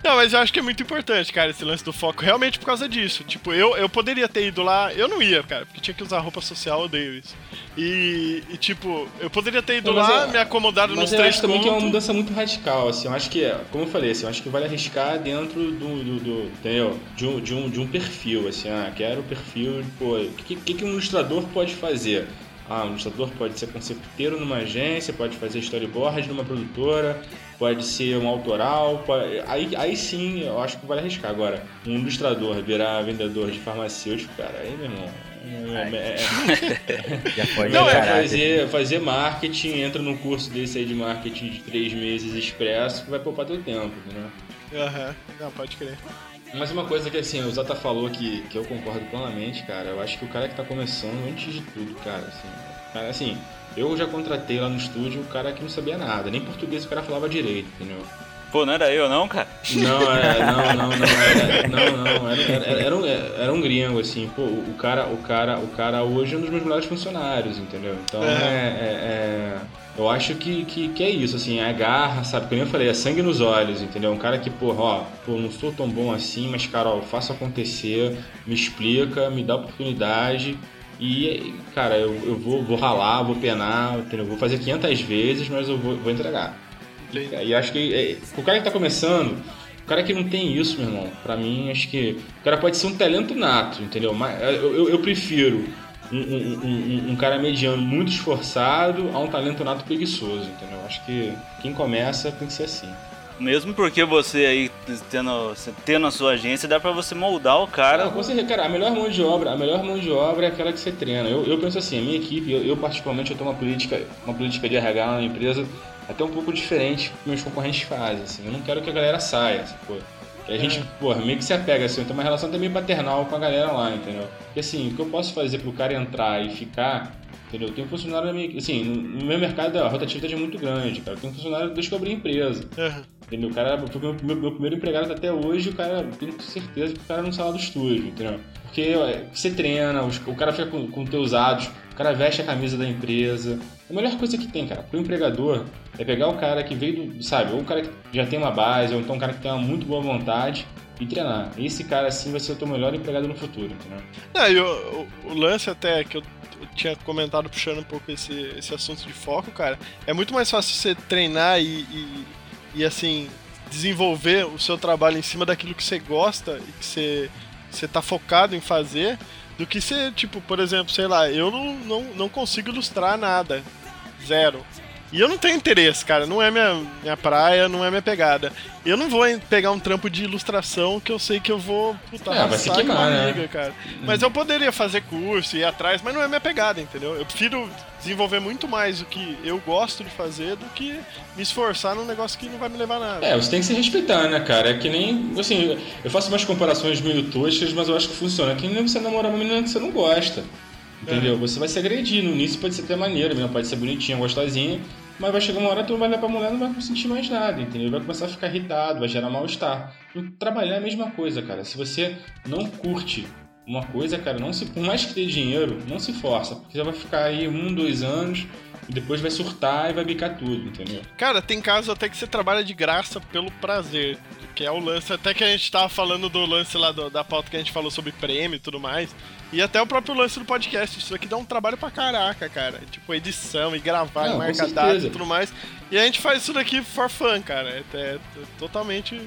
não, mas eu acho que é muito importante, cara, esse lance do foco. Realmente por causa disso. Tipo, eu, eu poderia ter ido lá. Eu não ia, cara, porque tinha que usar roupa social, eu odeio isso. E, e, tipo, eu poderia ter ido Não, mas lá, é- me acomodado mas nos eu três acho também que é uma mudança muito radical, assim. Eu acho que, é, como eu falei, assim, eu acho que vale arriscar dentro do, do, do- entendeu? De um, de, um, de um perfil, assim. Ah, quero o perfil, pô, o que, que, que um ilustrador pode fazer? Ah, um ilustrador pode ser concepteiro numa agência, pode fazer storyboard numa produtora, pode ser um autoral, pode- aí, aí sim eu acho que vale arriscar. Agora, um ilustrador virar vendedor de farmacêutico, cara, aí, meu irmão. é- é- é- Já pode Não, é encarar. fazer, fazer marketing, entra num curso desse aí de marketing de três meses expresso que vai poupar teu tempo, entendeu? Aham, não, pode crer. Mas uma coisa que assim, o Zata falou que, que eu concordo plenamente, cara, eu acho que o cara que tá começando, antes de tudo, cara, assim, cara, assim, eu já contratei lá no estúdio o cara que não sabia nada, nem português o cara falava direito, entendeu? Pô, não era eu não, cara? Não, é, não, não, não, era, não, não, era, era, era, um, era um gringo, assim, pô, o cara, o cara, o cara hoje é um dos meus melhores funcionários, entendeu? Então É. é, é- é- eu acho que, que, que é isso, assim, é garra, sabe? Como eu falei, é sangue nos olhos, entendeu? Um cara que, porra, ó, pô, não sou tão bom assim, mas, cara, ó, faço acontecer, me explica, me dá oportunidade. E, cara, eu, eu vou, vou ralar, vou penar, entendeu? Vou fazer 500 vezes, mas eu vou, vou entregar. E acho que é, o cara que tá começando, o cara que não tem isso, meu irmão, pra mim, acho que o cara pode ser um talento nato, entendeu? Mas eu, eu, eu prefiro um, um, um- um cara mediano muito esforçado a um talento nato preguiçoso, entendeu? Acho que quem começa tem que ser assim. Mesmo porque você aí tendo, tendo a sua agência, dá pra você moldar o cara. Cara, com certeza, cara, a melhor mão de obra, a melhor mão de obra é aquela que você treina. Eu, eu penso assim, a minha equipe, eu, eu particularmente, eu tenho uma política, uma política de RH na empresa até um pouco diferente que meus concorrentes fazem, assim. Eu não quero que a galera saia, sacou? Que a gente, porra, meio que se apega, assim, eu tenho uma relação também paternal com a galera lá, entendeu? Porque assim, o que eu posso fazer pro cara entrar e ficar, entendeu? Eu tenho funcionário na minha, assim, no meu mercado a rotatividade é muito grande, cara. Eu tenho funcionário desde que eu abri a empresa. Aham. Entendeu? O cara foi meu, meu, meu primeiro empregado até hoje, o cara, tenho certeza que o cara não sai lá do estúdio, entendeu? Porque ó, você treina, o cara fica com, com teus atos, o cara veste a camisa da empresa. A melhor coisa que tem, cara, pro empregador é pegar o cara que veio do, sabe, ou o cara que já tem uma base, ou então um cara que tem uma muito boa vontade e treinar. Esse cara, assim, vai ser o teu melhor empregado no futuro, entendeu? Não, e o, o- o lance até que eu, eu tinha comentado puxando um pouco esse, esse assunto de foco, cara, é muito mais fácil você treinar e, e, e, assim, desenvolver o seu trabalho em cima daquilo que você gosta e que você, você tá focado em fazer, do que você, tipo, por exemplo, sei lá, eu não, não, não consigo ilustrar nada. Zero. E eu não tenho interesse, cara. Não é minha, minha praia, não é minha pegada. Eu não vou pegar um trampo de ilustração que eu sei que eu vou puta, É, vai se queimar, né? amiga, cara. Mas eu poderia fazer curso, ir atrás, mas não é minha pegada, entendeu? Eu prefiro desenvolver muito mais o que eu gosto de fazer do que me esforçar num negócio que não vai me levar a nada. É, você tem que se respeitar, né, cara? É que nem. Assim, eu faço umas comparações meio toscas, mas eu acho que funciona. É que nem você namorar uma menina que você não gosta. Entendeu? Você vai se agredir. No início pode ser até maneiro, menina pode ser bonitinha, gostosinha. Mas vai chegar uma hora que tu vai olhar pra mulher não vai sentir mais nada, entendeu? Vai começar a ficar irritado, vai gerar mal-estar. Trabalhar é a mesma coisa, cara. Se você não curte uma coisa, cara, não se, por mais que tenha dinheiro, não se força. Porque você vai ficar aí um, dois anos e depois vai surtar e vai bicar tudo, entendeu? Cara, tem casos até que você trabalha de graça pelo prazer. Que é o lance, até que a gente tava falando do lance lá do- da pauta que a gente falou sobre prêmio e tudo mais. E até o próprio lance do podcast. Isso aqui dá um trabalho pra caraca, cara. Tipo, edição e gravar, Não, e marcar data e tudo mais. E a gente faz isso daqui for fun, cara. É, é totalmente.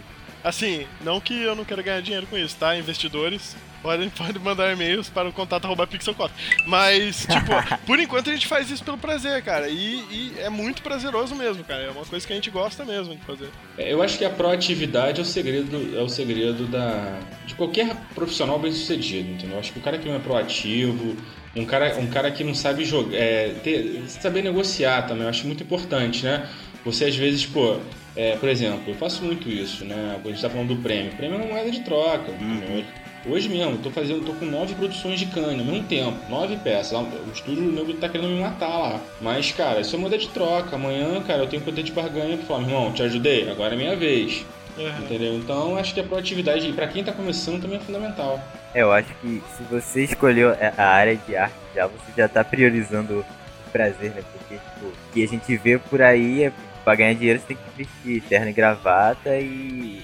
Assim, não que eu não quero ganhar dinheiro com isso, tá? Investidores, podem, podem mandar e-mails para o contato arroba pixelcota. Mas, tipo, por enquanto a gente faz isso pelo prazer, cara. E, e é muito prazeroso mesmo, cara. É uma coisa que a gente gosta mesmo de fazer. É, Eu acho que a proatividade é o segredo, é o segredo da, de qualquer profissional bem sucedido, entendeu? Eu acho que o cara que não é proativo, um cara, um cara que não sabe jogar, é, ter, saber negociar também, eu acho muito importante, né? Você às vezes, pô, é, por exemplo, eu faço muito isso, né? A gente tá falando do prêmio. Prêmio é uma moeda de troca, entendeu? Hoje mesmo, eu tô fazendo, tô com nove produções de cana ao mesmo tempo, nove peças. O estúdio o nego tá querendo me matar lá. Mas, cara, isso é moeda de troca. Amanhã, cara, eu tenho poder de barganha pra falar, meu irmão, te ajudei, agora é minha vez. Entendeu? Então acho que a proatividade, pra quem tá começando, também é fundamental. É, eu acho que se você escolheu a a área de arte já, você já tá priorizando o prazer, né? Porque, tipo, o que a gente vê por aí é pra ganhar dinheiro você tem que vestir terno e gravata e.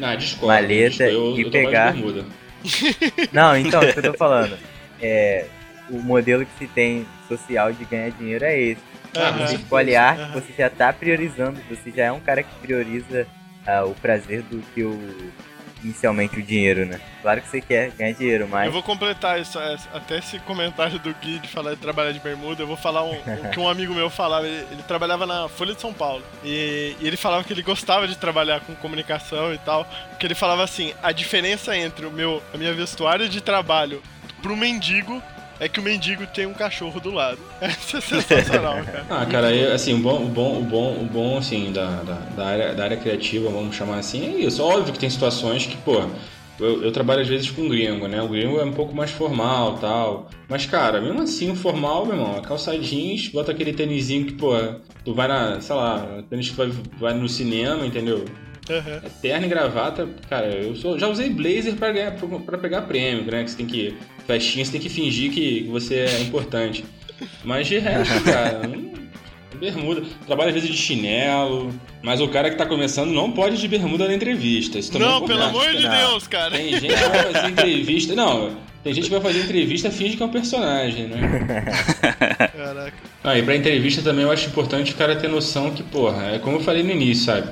Ah, discordo. Maleta discordo. eu, e eu pegar. Não, então, isso que eu tô falando. É. O modelo que se tem social de ganhar dinheiro é esse. Ah, Aham. Você escolhe arte, Aham. você já tá priorizando, você já é um cara que prioriza ah, o prazer do que o. Inicialmente o dinheiro, né? Claro que você quer ganhar dinheiro, mas. Eu vou completar isso, essa- até esse comentário do Gui de falar de trabalhar de bermuda. Eu vou falar um- o que um amigo meu falava. Ele, ele trabalhava na Folha de São Paulo. E, e ele falava que ele gostava de trabalhar com comunicação e tal. Porque ele falava assim: a diferença entre o meu, a minha vestuário de trabalho pro mendigo é que o mendigo tem um cachorro do lado. Isso é sensacional, cara. Ah, cara, eu, assim, o bom, o bom, o bom, o bom assim, da, da, da área, da área criativa, vamos chamar assim, é isso. Óbvio que tem situações que, pô, eu, eu trabalho às vezes com gringo, né? O gringo é um pouco mais formal tal. Mas, cara, mesmo assim, o formal, meu irmão, calça jeans, bota aquele tênisinho que, pô, tu vai na, sei lá, tênis que vai, vai no cinema, entendeu? É terno e gravata, cara, eu sou, já usei blazer pra, ganhar, pra, pra pegar prêmio, né? Que você tem que. Festinha, você tem que fingir que você é importante. Mas de resto, cara, bermuda. Trabalha às vezes de chinelo. Mas o cara que tá começando não pode ir de bermuda na entrevista. Isso também é Não, pelo importante, amor de. Deus, cara. Tem gente que vai fazer entrevista. Não, tem gente que vai fazer entrevista finge que é um personagem, né? Caraca. Ah, e pra entrevista também eu acho importante o cara ter noção que, porra, é como eu falei no início, sabe?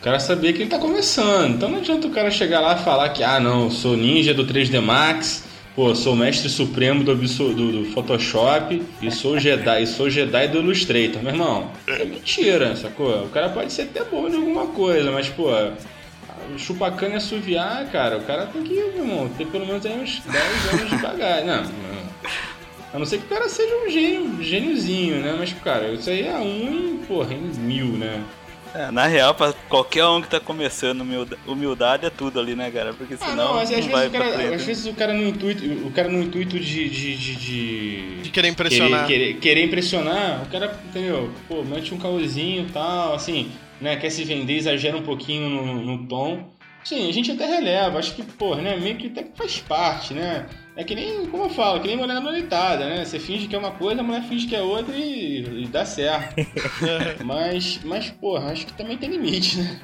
O cara saber que ele tá começando. Então não adianta o cara chegar lá e falar que, ah, não, sou ninja do 3D Max, pô, sou mestre supremo do, do, do Photoshop e sou Jedi, e sou Jedi do Illustrator. Meu irmão, é mentira, sacou? O cara pode ser até bom de alguma coisa, mas, pô, chupacana e assoviar, cara, o cara tem que, meu irmão, ter pelo menos uns 10 anos de bagagem. Não, não. A não ser que o cara seja um gênio, um gêniozinho, né? Mas, cara, isso aí é um em, porra, em mil, né? É, na real, pra qualquer um que tá começando, humilda- humildade é tudo ali, né, cara? Porque senão Ah, não, mas às não vezes, vai o pra cara, frente. às vezes o cara no intuito, o cara no intuito de, de, de, de- De querer impressionar. Querer, querer, querer impressionar, o cara, entendeu? Pô, mete um caôzinho e tal, assim. né, quer se vender, exagera um pouquinho no, no tom. Sim, a gente até releva, acho que, porra, né, meio que até faz parte, né? É que nem, como eu falo, que nem mulher noitada, né? Você finge que é uma coisa, a mulher finge que é outra e, e dá certo. mas, mas, porra, acho que também tem limite, né?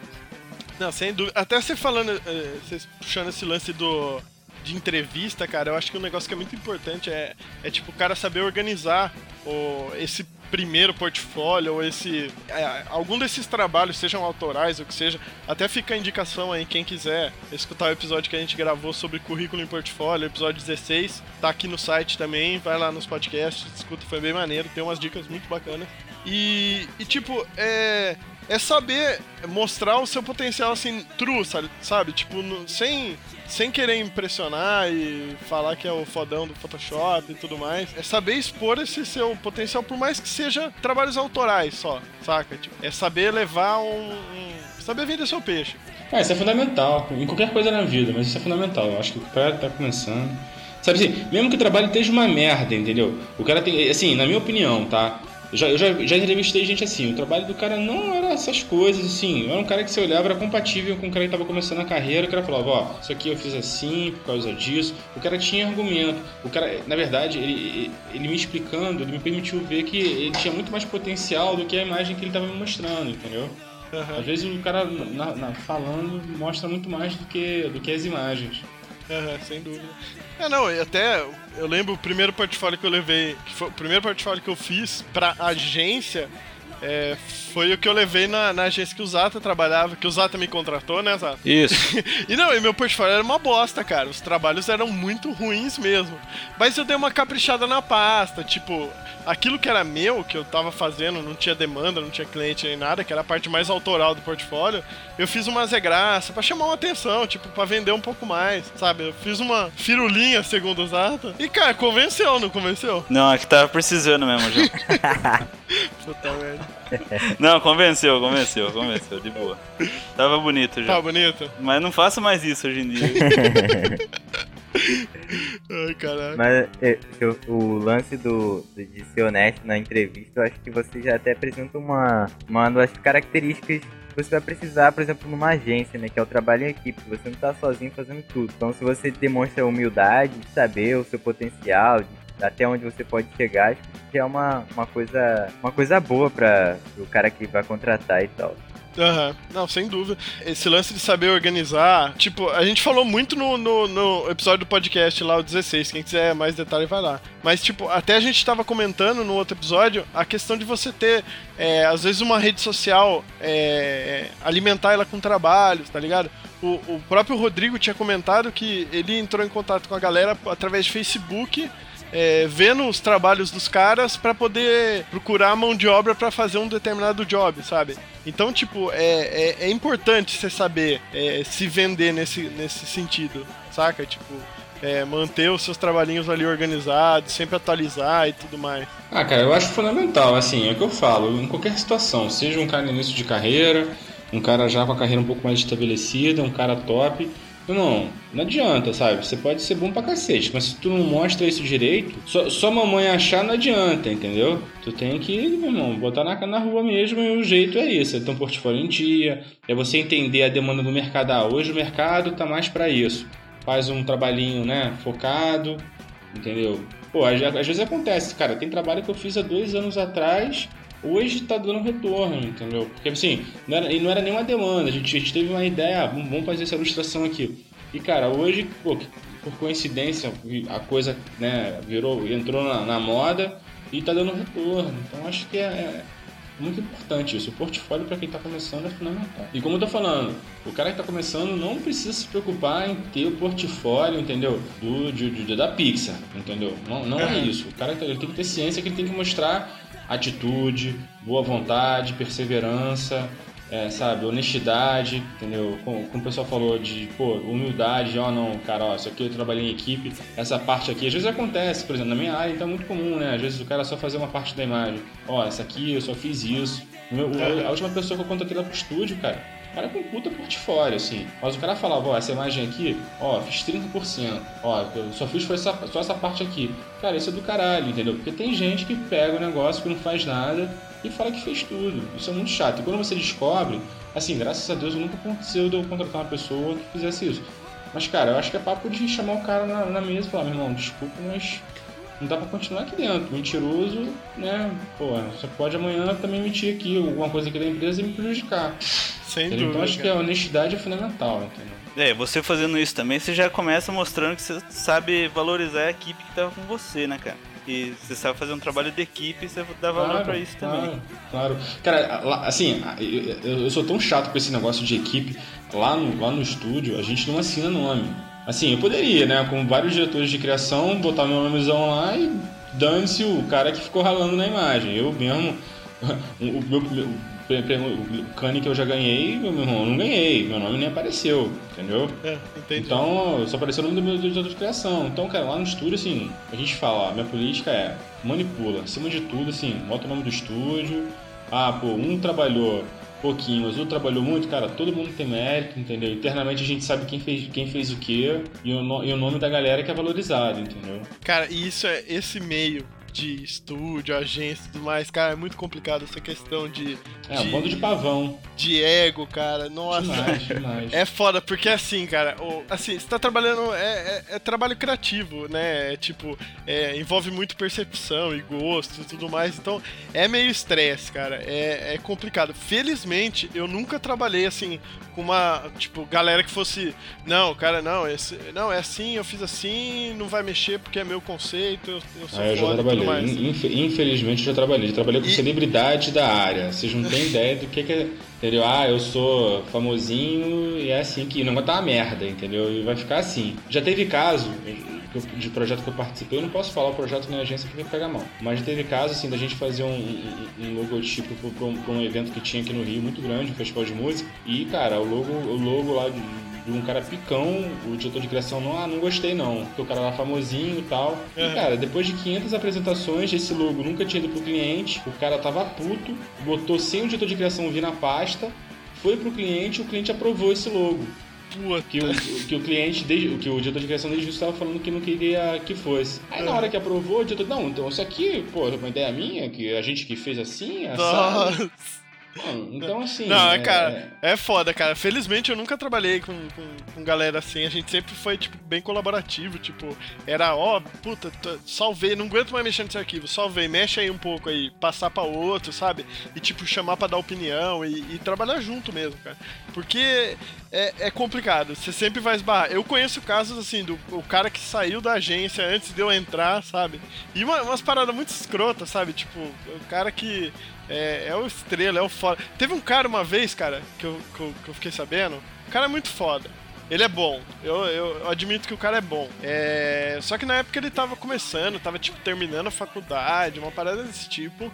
Não, sem dúvida. Até você falando, eh, você puxando esse lance do de entrevista, cara, eu acho que um negócio que é muito importante é, é tipo, o cara saber organizar o, esse primeiro portfólio ou esse é, algum desses trabalhos, sejam autorais ou que seja, até fica a indicação aí quem quiser escutar o episódio que a gente gravou sobre currículo em portfólio, episódio 16, tá aqui no site também, vai lá nos podcasts, escuta, foi bem maneiro, tem umas dicas muito bacanas. E, e tipo, é é saber mostrar o seu potencial assim, true, sabe? Tipo, no, sem, sem querer impressionar e falar que é o fodão do Photoshop e tudo mais. É saber expor esse seu potencial, por mais que seja trabalhos autorais só, saca? Tipo, é saber levar um. um saber vender seu peixe. É, isso é fundamental, em qualquer coisa na vida, mas isso é fundamental. Eu acho que o cara tá começando. Sabe assim, mesmo que o trabalho esteja uma merda, entendeu? O cara tem. Assim, na minha opinião, tá? Eu já, eu já, já entrevistei gente assim, o trabalho do cara não era essas coisas, assim, era um cara que você olhava, era compatível com o cara que estava começando a carreira, o cara falava, ó, isso aqui eu fiz assim, por causa disso, o cara tinha argumento, o cara, na verdade, ele, ele me explicando, ele me permitiu ver que ele tinha muito mais potencial do que a imagem que ele estava me mostrando, entendeu? Uhum. Às vezes o cara na, na, falando mostra muito mais do que, do que as imagens. Uhum, sem dúvida. É, não, e até eu lembro o primeiro portfólio que eu levei, que foi o primeiro portfólio que eu fiz pra agência, é, foi o que eu levei na, na, agência que o Zata trabalhava, que o Zata me contratou, né, Zata? Isso. e não, e meu portfólio era uma bosta, cara. Os trabalhos eram muito ruins mesmo. Mas eu dei uma caprichada na pasta, tipo, aquilo que era meu, que eu tava fazendo, não tinha demanda, não tinha cliente nem nada, que era a parte mais autoral do portfólio, eu fiz uma zegraça pra chamar uma atenção, tipo, pra vender um pouco mais, sabe? Eu fiz uma firulinha, segundo o Zata. E, cara, convenceu, não convenceu? Não, é que tava precisando mesmo, já. Puta merda. Não, convenceu, convenceu, convenceu, de boa. Tava bonito já. Tava bonito? Mas não faça mais isso hoje em dia. Ai, caralho. Mas é, eu, o lance do, de ser honesto na entrevista, eu acho que você já até apresenta uma, uma das características que você vai precisar, por exemplo, numa agência, né? Que é o trabalho em equipe. Você não tá sozinho fazendo tudo. Então, se você demonstra humildade, de saber o seu potencial, de até onde você pode chegar, acho que é uma, uma coisa uma coisa boa para o cara que vai contratar e tal. Uhum. não, sem dúvida. Esse lance de saber organizar, tipo, a gente falou muito no, no, no, episódio do podcast lá, o 16, quem quiser mais detalhe vai lá. Mas, tipo, até a gente tava comentando no outro episódio a questão de você ter, é, às vezes, uma rede social, é, alimentar ela com trabalhos, tá ligado? O, o próprio Rodrigo tinha comentado que ele entrou em contato com a galera através de Facebook é, vendo os trabalhos dos caras para poder procurar mão de obra para fazer um determinado job, sabe? Então, tipo, é, é, é importante você saber é, se vender nesse, nesse sentido, saca? Tipo, é, manter os seus trabalhinhos ali organizados, sempre atualizar e tudo mais. Ah, cara, eu acho fundamental, assim, é o que eu falo, em qualquer situação, seja um cara no início de carreira, um cara já com a carreira um pouco mais estabelecida, um cara top, não, não adianta, sabe? Você pode ser bom pra cacete, mas se tu não mostra isso direito, só, só mamãe achar não adianta, entendeu? Tu tem que, meu irmão, botar na, na rua mesmo e o jeito é isso. É ter um portfólio em dia, é você entender a demanda do mercado. Ah, hoje o mercado tá mais para isso. Faz um trabalhinho, né, focado, entendeu? Pô, às, às vezes acontece, cara, tem trabalho que eu fiz há dois anos atrás hoje está dando retorno, entendeu? Porque assim, não era, e não era nenhuma demanda, a gente, a gente teve uma ideia, ah, vamos fazer essa ilustração aqui. E cara, hoje, pô, por coincidência, a coisa né, virou, entrou na, na moda e está dando retorno. Então acho que é, é muito importante isso. O portfólio para quem está começando é fundamental. E como eu tô falando, o cara que está começando não precisa se preocupar em ter o portfólio, entendeu? Do, da Pixar, entendeu? Não, não é isso. O cara ele tem que ter ciência que ele tem que mostrar atitude, boa vontade, perseverança, é, sabe, honestidade, entendeu? Como, como, o pessoal falou de, pô, humildade, ó, não, cara, ó, isso aqui eu trabalhei em equipe, essa parte aqui, às vezes acontece, por exemplo, na minha área, então é muito comum, né? Às vezes o cara só fazer uma parte da imagem, ó, essa aqui eu só fiz isso. Meu, a última pessoa que eu conto aqui lá pro estúdio, cara, cara com puta portfólio, assim. Mas o cara falava, ó, essa imagem aqui, ó, fiz 30%. Ó, eu só fiz foi essa, só essa parte aqui. Cara, isso é do caralho, entendeu? Porque tem gente que pega o negócio que não faz nada e fala que fez tudo. Isso é muito chato. E quando você descobre, assim, graças a Deus nunca aconteceu de eu contratar uma pessoa que fizesse isso. Mas, cara, eu acho que é papo de chamar o cara na, na mesa e falar, meu irmão, desculpa, mas não dá pra continuar aqui dentro. Mentiroso, né? Pô, você pode amanhã também mentir aqui alguma coisa aqui da empresa e me prejudicar. Sem Entendeu? dúvida. Então acho que a honestidade é fundamental, entendeu? É, você fazendo isso também, você já começa mostrando que você sabe valorizar a equipe que tava com você, né, cara? E você sabe fazer um trabalho de equipe e você dá valor pra isso claro, também. Claro. Cara, assim, eu sou tão chato com esse negócio de equipe. Lá no, lá no estúdio, a gente não assina nome. Assim, eu poderia, né? Com vários diretores de criação, botar meu nomezão lá e dane-se o cara que ficou ralando na imagem. Eu mesmo, o meu, o cane que eu já ganhei, meu irmão, eu não ganhei. Meu nome nem apareceu, entendeu? É, entendi. Então, só apareceu o nome do meu diretor de criação. Então, cara, lá no estúdio, assim, a gente fala, ó, minha política é manipula. Acima de tudo, assim, bota o nome do estúdio. Ah, pô, um trabalhou pouquinho, mas outro trabalhou muito, cara, todo mundo tem mérito, entendeu? Internamente a gente sabe quem fez, quem fez o quê e o, no- e o nome da galera que é valorizado, entendeu? Cara, e isso é esse meio de estúdio, agência e tudo mais, cara, é muito complicado essa questão de, É, um de, bando de pavão. de ego, cara. Nossa. Demais, demais. É foda, porque assim, cara, assim, você tá trabalhando, é, é- é trabalho criativo, né? É, tipo, é, envolve muito percepção e gosto e tudo mais, então é meio estresse, cara, é, é complicado. Felizmente, eu nunca trabalhei assim com uma, tipo, galera que fosse, não, cara, não, esse, não, é assim, eu fiz assim, não vai mexer porque é meu conceito, eu, eu sou Ah, eu já e trabalhei. Infelizmente eu já trabalhei. Já trabalhei com E- celebridade da área. Vocês não ideia do que, que é. Entendeu? Ah, eu sou famosinho e é assim que. O negócio tá uma merda, entendeu? E vai ficar assim. Já teve caso de projeto que eu participei, eu não posso falar o projeto na agência porque pega mal. Mas teve caso assim da gente fazer um, um, um logotipo pra um, um evento que tinha aqui no Rio muito grande, um festival de música. E, cara, o logo, o logo lá de, de um cara picão, o diretor de criação, não, ah, não gostei não, porque o cara era famosinho e tal. E, Uhum. cara, depois de 500 apresentações, esse logo nunca tinha ido pro cliente, o cara tava puto, botou sem o diretor de criação vir na pasta, foi pro cliente o cliente aprovou esse logo. Que o, que o cliente, desde, que o diretor de criação desde estava falando que não queria que fosse. Aí na hora que aprovou, o diretor, não, então isso aqui, pô, é uma ideia minha, que a gente que fez assim, assado. Nossa. Então assim. Não, é, cara, é foda, cara. Felizmente eu nunca trabalhei com, com, com galera assim. A gente sempre foi, tipo, bem colaborativo. Tipo, era, ó, puta, t- salvei, não aguento mais mexer nesse arquivo. Salvei, mexe aí um pouco aí, passar pra outro, sabe? E, tipo, chamar pra dar opinião e, e trabalhar junto mesmo, cara. Porque é, é complicado, você sempre vai esbarrar. Eu conheço casos, assim, do o cara que saiu da agência antes de eu entrar, sabe? E uma- umas paradas muito escrotas, sabe? Tipo, o cara que. É, é o estrela, é o foda. Teve um cara uma vez, cara, que eu, que eu, que eu fiquei sabendo. O cara é muito foda. Ele é bom. Eu, eu, admito que o cara é bom. É, só que na época ele tava começando, tava tipo terminando a faculdade, uma parada desse tipo.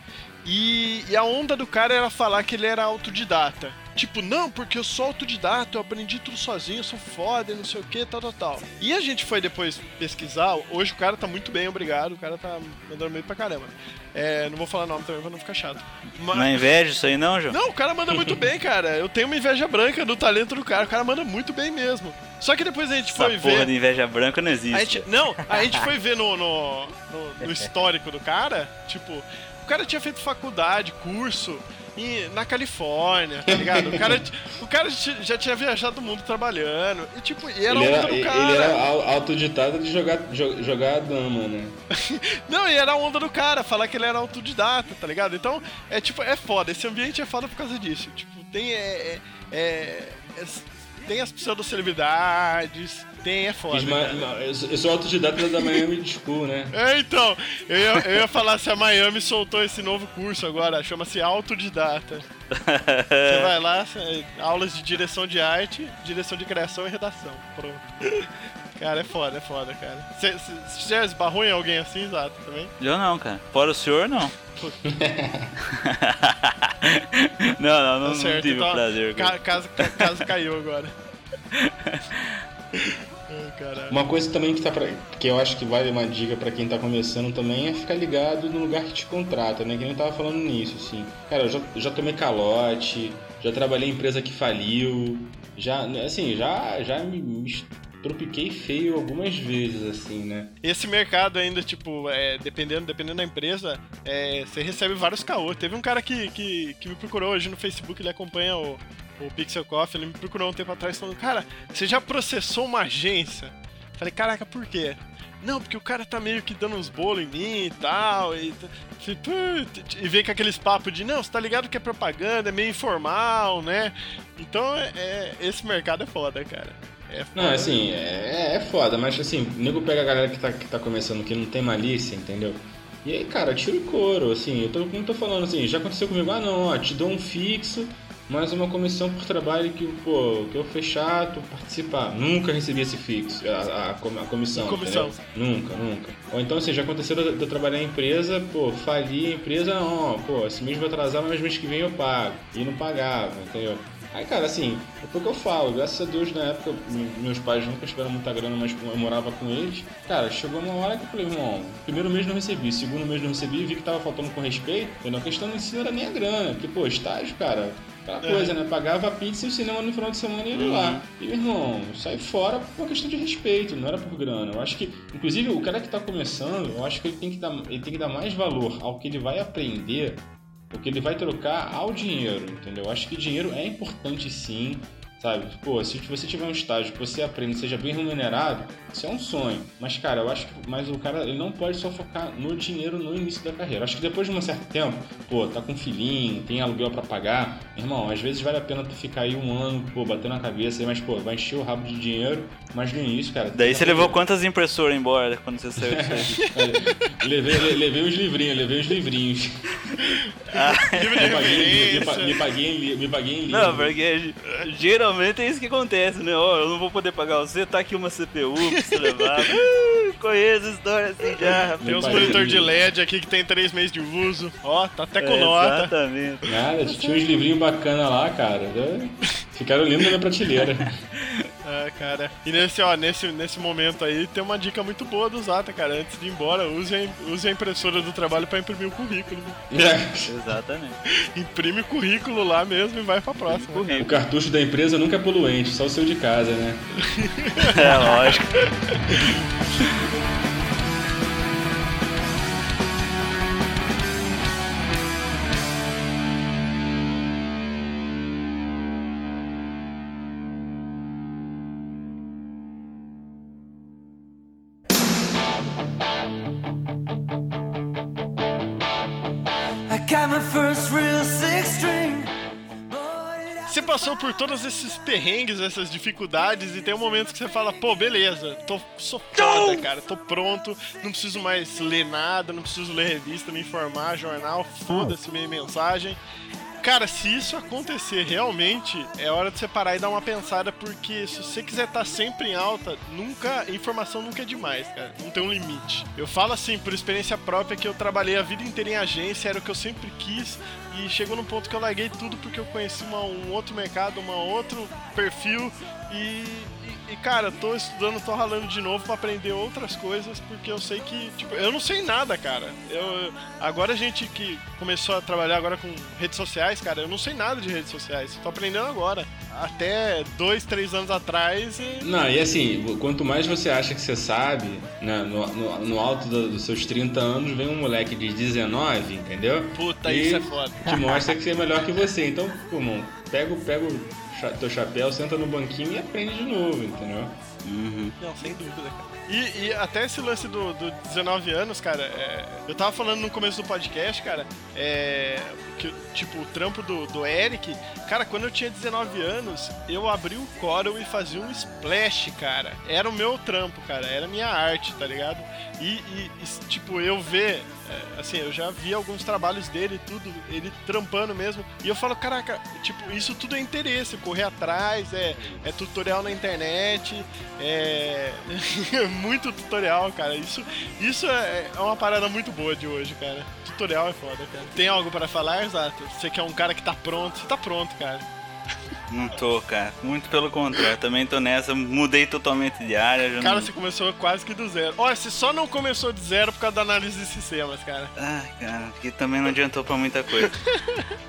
E, e a onda do cara era falar que ele era autodidata. Tipo, não, porque eu sou autodidata, eu aprendi tudo sozinho, eu sou foda não sei o que, tal, tal, tal. E a gente foi depois pesquisar, hoje o cara tá muito bem, obrigado, o cara tá mandando meio pra caramba. É, não vou falar nome também pra não ficar chato. Mas- Não é inveja isso aí não, João? não, o cara manda muito bem, cara. Eu tenho uma inveja branca do talento do cara. O cara manda muito bem mesmo. Só que depois a gente Essa foi porra ver. de inveja branca não existe. A gente, não, a gente foi ver no, no, no- no histórico do cara. Tipo, cara tinha feito faculdade, curso em- na Califórnia, tá ligado? O cara, o cara já tinha viajado o mundo trabalhando. E tipo, e era Ele a onda era, do ele cara. era au- autodidata de jogar, jo- jogar a dama, né? Não, e era a onda do cara, falar que ele era autodidata, tá ligado? Então, é tipo, é foda. Esse ambiente é foda por causa disso. Tipo, tem. É, é, é- é- tem as pseudo-celebridades, tem, é foda. Eu sou- autodidata da Miami School, né? É, então, eu ia, eu ia falar se a Miami soltou esse novo curso agora, chama-se Autodidata. Você vai lá, aulas de direção de arte, direção de criação e redação. Pronto. Cara, é foda, é foda, cara. Você já esbarrou em alguém assim, exato, também? Eu não, cara. Fora o senhor, não. não, não, não, Tá não tive o então, prazer. ca- caso, ca- caso caiu agora. Uma coisa também que, tá pra, que eu acho que vale uma dica pra quem tá começando também é ficar ligado no lugar que te contrata, né? Que nem eu tava falando nisso, assim. Cara, eu já, já tomei calote, já trabalhei em empresa que faliu, já, né, assim, já, já me tropiquei feio algumas vezes, assim, né? Esse mercado ainda, tipo, é, dependendo, dependendo da empresa, é, você recebe vários caô. Teve um cara que, que, que me procurou hoje no Facebook, ele acompanha o, o Pixel Coffee, ele me procurou um tempo atrás falando, cara, você já processou uma agência? Falei, caraca, por quê? Não, porque o cara tá meio que dando uns bolos em mim e tal. E, e vem com aqueles papos de, não, você tá ligado que é propaganda, é meio informal, né? Então, é, é- esse mercado é foda, cara. É foda. Não, assim, é, é foda, mas assim, o nego pega a galera que tá, que tá começando, que não tem malícia, entendeu? E aí, cara, tira o couro, assim, eu tô, não tô falando assim, já aconteceu comigo, ah não, ó, te dou um fixo, mais uma comissão por trabalho que, pô, que eu fechar, tu participar. Nunca recebi esse fixo, a, a, a comissão. Comissão. entendeu? Nunca, nunca. Ou então, assim, já aconteceu de eu de eu trabalhar em empresa, pô, fali a empresa, não, pô, esse mês vou atrasar, mas mês que vem eu pago. E não pagava, entendeu? Aí, cara, assim, é o que eu falo, graças a Deus, na época, me- meus pais nunca tiveram muita grana, mas eu morava com eles. Cara, chegou uma hora que eu falei, irmão, primeiro mês não recebi, segundo mês não recebi, vi que tava faltando com respeito, entendeu? A questão do ensino era nem a grana, porque, pô, estágio, cara, aquela coisa, né? Pagava a pizza e o cinema no final de semana e ele lá. E, meu irmão, sai fora por uma questão de respeito, não era por grana. Eu acho que, inclusive, o cara que tá começando, eu acho que ele tem que dar, ele tem que dar mais valor ao que ele vai aprender o que ele vai trocar ao dinheiro, entendeu? Eu acho que dinheiro é importante sim, sabe? Pô, se você tiver um estágio que você aprende, seja bem remunerado, isso é um sonho. Mas, cara, eu acho que mas o cara ele não pode só focar no dinheiro no início da carreira. Eu acho que depois de um certo tempo, pô, tá com filhinho, tem aluguel pra pagar, irmão, às vezes vale a pena tu ficar aí um ano, pô, batendo na cabeça, mas, pô, vai encher o rabo de dinheiro, mas no início, cara... Daí tu você tá levou quantas impressoras embora quando você saiu disso aí? levei, le- levei uns livrinhos, levei uns livrinhos. De Me paguei, em- me, me paguei, me paguei em livro. Não, porque geralmente é isso que acontece, né? Ó, eu não vou poder pagar você, tá aqui uma CPU pra você levar. Uh, conheço história assim já. Tem uns monitor de LED aqui que tem três meses de uso. Ó, tá até com É, nota. Exatamente. Nada, tinha uns livrinhos bacanas lá, cara. Ficaram lindos na prateleira. Ah, cara. E nesse, ó, nesse, nesse momento aí, tem uma dica muito boa do Zata, cara. Antes de ir embora, use a, use a impressora do trabalho pra imprimir o currículo. Exatamente. Imprime o currículo lá mesmo e vai pra próxima. O cartucho da empresa nunca é poluente, só o seu de casa, né? É lógico. Passou por todos esses perrengues, essas dificuldades, e tem um momento que você fala, pô, beleza, tô, sou foda, cara, tô pronto, não preciso mais ler nada, não preciso ler revista, me informar, jornal, foda-se minha mensagem. Cara, se isso acontecer realmente, é hora de você parar e dar uma pensada, porque se você quiser estar sempre em alta, nunca, informação nunca é demais, cara. Não tem um limite. Eu falo assim, por experiência própria, que eu trabalhei a vida inteira em agência, era o que eu sempre quis, e chegou num ponto que eu larguei tudo porque eu conheci uma- um outro mercado, um outro perfil, e, e, cara, tô estudando, tô ralando de novo pra aprender outras coisas, porque eu sei que, tipo, eu não sei nada, cara. Eu, agora a gente que começou a trabalhar agora com redes sociais, cara, eu não sei nada de redes sociais, tô aprendendo agora. Até dois, três anos atrás e. Não, e assim, quanto mais você acha que você sabe, né, no, no, no alto do- dos seus 30 anos, vem um moleque de 19, entendeu? Puta, E isso é foda. Te mostra que você é melhor que você. Então, pô, irmão, pega, o- pega teu chapéu, senta no banquinho e aprende de novo, entendeu? Não, sem dúvida, cara. E, e até esse lance do, do 19 anos, cara, é, eu tava falando no começo do podcast, cara, é, que, tipo, o trampo do, do Eric, cara, quando eu tinha 19 anos, eu abri o Corel e fazia um splash, cara. Era o meu trampo, cara, era a minha arte, tá ligado? E, e- e, tipo, eu ver, é, assim, eu já vi alguns trabalhos dele tudo, ele trampando mesmo, e eu falo, caraca, tipo, isso tudo é interesse, correr atrás, é, é tutorial na internet, é muito tutorial, cara. Isso, isso é, é uma parada muito boa de hoje, cara. Tutorial é foda, cara. Tem algo para falar, exato? Você que é um cara que tá pronto, você tá pronto, cara. Não tô, cara. Muito pelo contrário. Também tô nessa. Mudei totalmente de área. Já Cara, não... você começou quase que do zero. Olha, você só não começou de zero por causa da análise de sistemas, cara. Ai, cara, que também não adiantou pra muita coisa.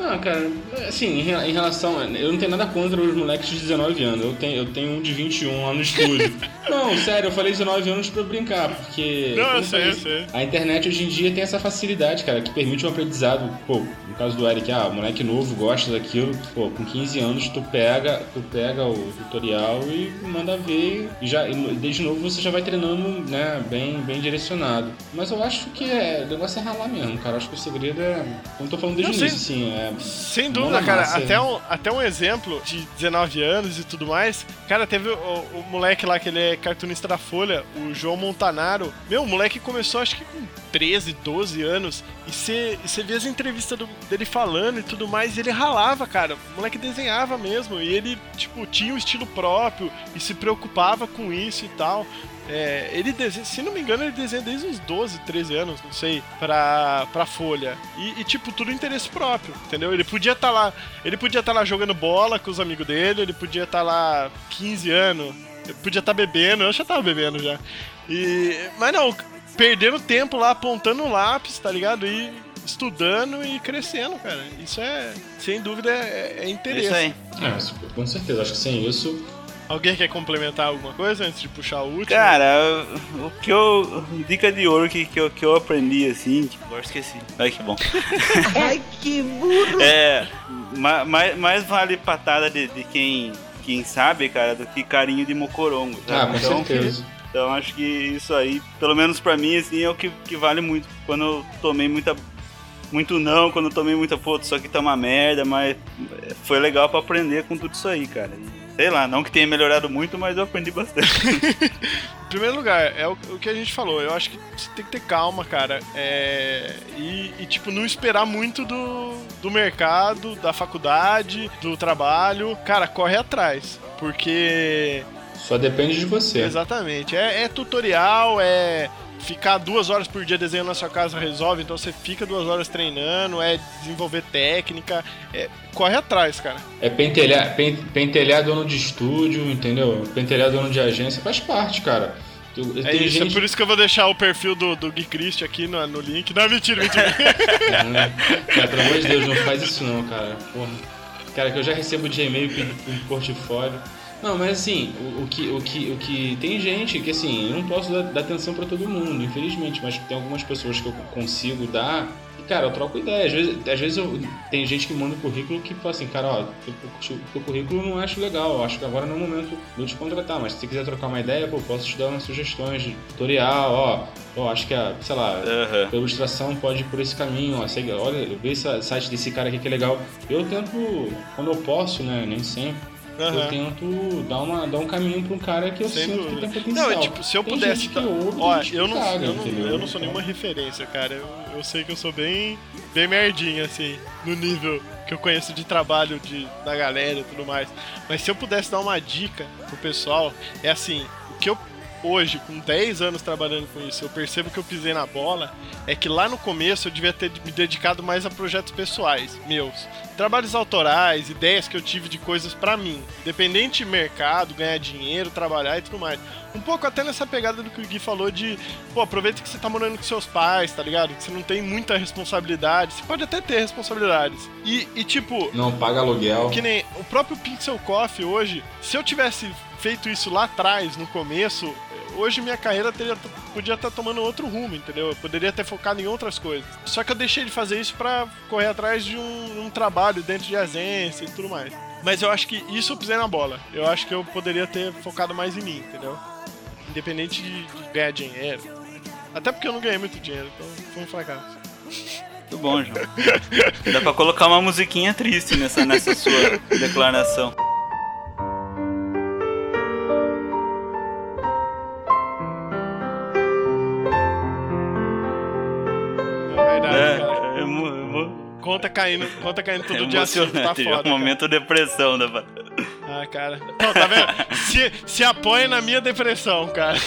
Ah, cara, assim, em re- em relação. Eu não tenho nada contra os moleques de 19 anos. Eu tenho, eu tenho um de 21 lá no estúdio. não, sério, eu falei 19 anos pra brincar, porque. Não, eu sei, eu sei. A internet hoje em dia tem essa facilidade, cara, que permite um aprendizado. Pô, caso do Eric, ah, moleque novo gosta daquilo. Pô, com 15 anos tu pega, tu pega o tutorial e manda ver. E já, e desde novo você já vai treinando, né, bem, bem direcionado. Mas eu acho que é, o negócio é ralar mesmo, cara. Acho que o segredo é. Como eu tô falando desde o início, sim. assim, é. Sem dúvida, cara. massa, Até um, até um exemplo de 19 anos e tudo mais. Cara, teve o, o moleque lá que ele é cartunista da Folha, o João Montanaro. Meu, o moleque começou acho que com 13, 12 anos. E e você vê as entrevistas do- dele falando e tudo mais. E ele ralava, cara. O moleque desenhava mesmo. E ele, tipo, tinha um estilo próprio e se preocupava com isso e tal. É, ele desenha, se não me engano, ele desenha desde os 12, 13 anos, não sei, pra, pra Folha. E, e, tipo, tudo interesse próprio, entendeu? Ele podia estar lá, ele podia estar lá jogando bola com os amigos dele, ele podia estar lá 15 anos, podia estar bebendo, eu já tava bebendo já. E, mas não, perdendo tempo lá, apontando o lápis, tá ligado? E estudando e crescendo, cara. Isso é, sem dúvida, é, é interesse. isso aí. É, com certeza. Acho que sem isso. Alguém quer complementar alguma coisa antes de puxar o último? Cara, o que eu. Dica de ouro que, que, eu, que eu aprendi assim. Tipo, agora esqueci. Ai, que bom. Ai, que burro! É. ma- Mais, mais vale patada de, de quem, quem sabe, cara, do que carinho de mocorongo. Ah, sabe? com então, certeza. então acho que isso aí, pelo menos pra mim, assim, é o que, que vale muito. Quando eu tomei muita. Muito não, quando eu tomei muita foto, isso aqui tá uma merda, mas foi legal pra aprender com tudo isso aí, cara. Sei lá, não que tenha melhorado muito, mas eu aprendi bastante. Em primeiro lugar, é o, o que a gente falou. Eu acho que você tem que ter calma, cara. É, e, e, tipo, não esperar muito do, do mercado, da faculdade, do trabalho. Cara, corre atrás. Porque. Só depende de você. Exatamente. É, é tutorial, é. Ficar duas horas por dia desenhando na sua casa resolve, então você fica duas horas treinando, é desenvolver técnica, é, corre atrás, cara. É pentelhar, pen- pentelhar dono de estúdio, entendeu? Pentelhar dono de agência faz parte, cara. É isso, gente- é por isso que eu vou deixar o perfil do, do Gui Christian aqui no, no link. Não, mentira, mentira. Cara, pelo amor de Deus, não faz isso não, cara. Porra. Cara, que eu já recebo de e-mail pedindo portfólio. Não, mas assim, o, o que, o, que, o que. Tem gente que assim, eu não posso dar, dar atenção pra todo mundo, infelizmente, mas tem algumas pessoas que eu consigo dar. E, cara, eu troco ideia. Às vezes, às vezes eu, tem gente que manda um currículo que fala assim, cara, ó, teu, teu- currículo eu não acho legal, eu acho que agora não é o momento de eu te contratar, mas se você quiser trocar uma ideia, pô, posso te dar umas sugestões de tutorial, ó, ó, acho que a, sei lá, Aham. a ilustração pode ir por esse caminho, ó, segue, olha, vê esse site desse cara aqui que é legal. Eu tento, quando eu posso, né, nem sempre, eu Aham. tento dar, uma, dar um caminho pra um cara que eu Sem sinto dúvida. que tem potencial. Não, tipo, se eu Tem pudesse. dar- ouve, eu não, caga, eu, não, eu não sou nenhuma referência, cara. Eu, eu sei que eu sou bem, bem merdinha, assim, no nível que eu conheço de trabalho de, da galera e tudo mais. Mas se eu pudesse dar uma dica pro pessoal, é assim: o que eu. Hoje, com 10 anos trabalhando com isso, eu percebo que eu pisei na bola. É que lá no começo eu devia ter me dedicado mais a projetos pessoais, meus. Trabalhos autorais, ideias que eu tive de coisas pra mim. Independente de mercado, ganhar dinheiro, trabalhar e tudo mais. Um pouco até nessa pegada do que o Gui falou de, pô, aproveita que você tá morando com seus pais, tá ligado? Que você não tem muita responsabilidade. Você pode até ter responsabilidades. E, e tipo, Não paga aluguel. que nem o próprio Pixel Coffee hoje, se eu tivesse feito isso lá atrás, no começo, hoje minha carreira teria, podia estar tomando outro rumo, entendeu? Eu poderia ter focado em outras coisas. Só que eu deixei de fazer isso pra correr atrás de um, um trabalho dentro de agência e tudo mais. Mas eu acho que isso eu pisei na bola. Eu acho que eu poderia ter focado mais em mim, entendeu? Independente de, de ganhar dinheiro. Até porque eu não ganhei muito dinheiro, então foi um fracasso. Muito bom, João. Dá pra colocar uma musiquinha triste nessa, nessa sua declaração. Conta caindo, conta caindo é todo dia assim, tá emocionante. foda. é um cara. momento depressão da Ah, cara. Não, tá vendo? se, se apoia na minha depressão, cara.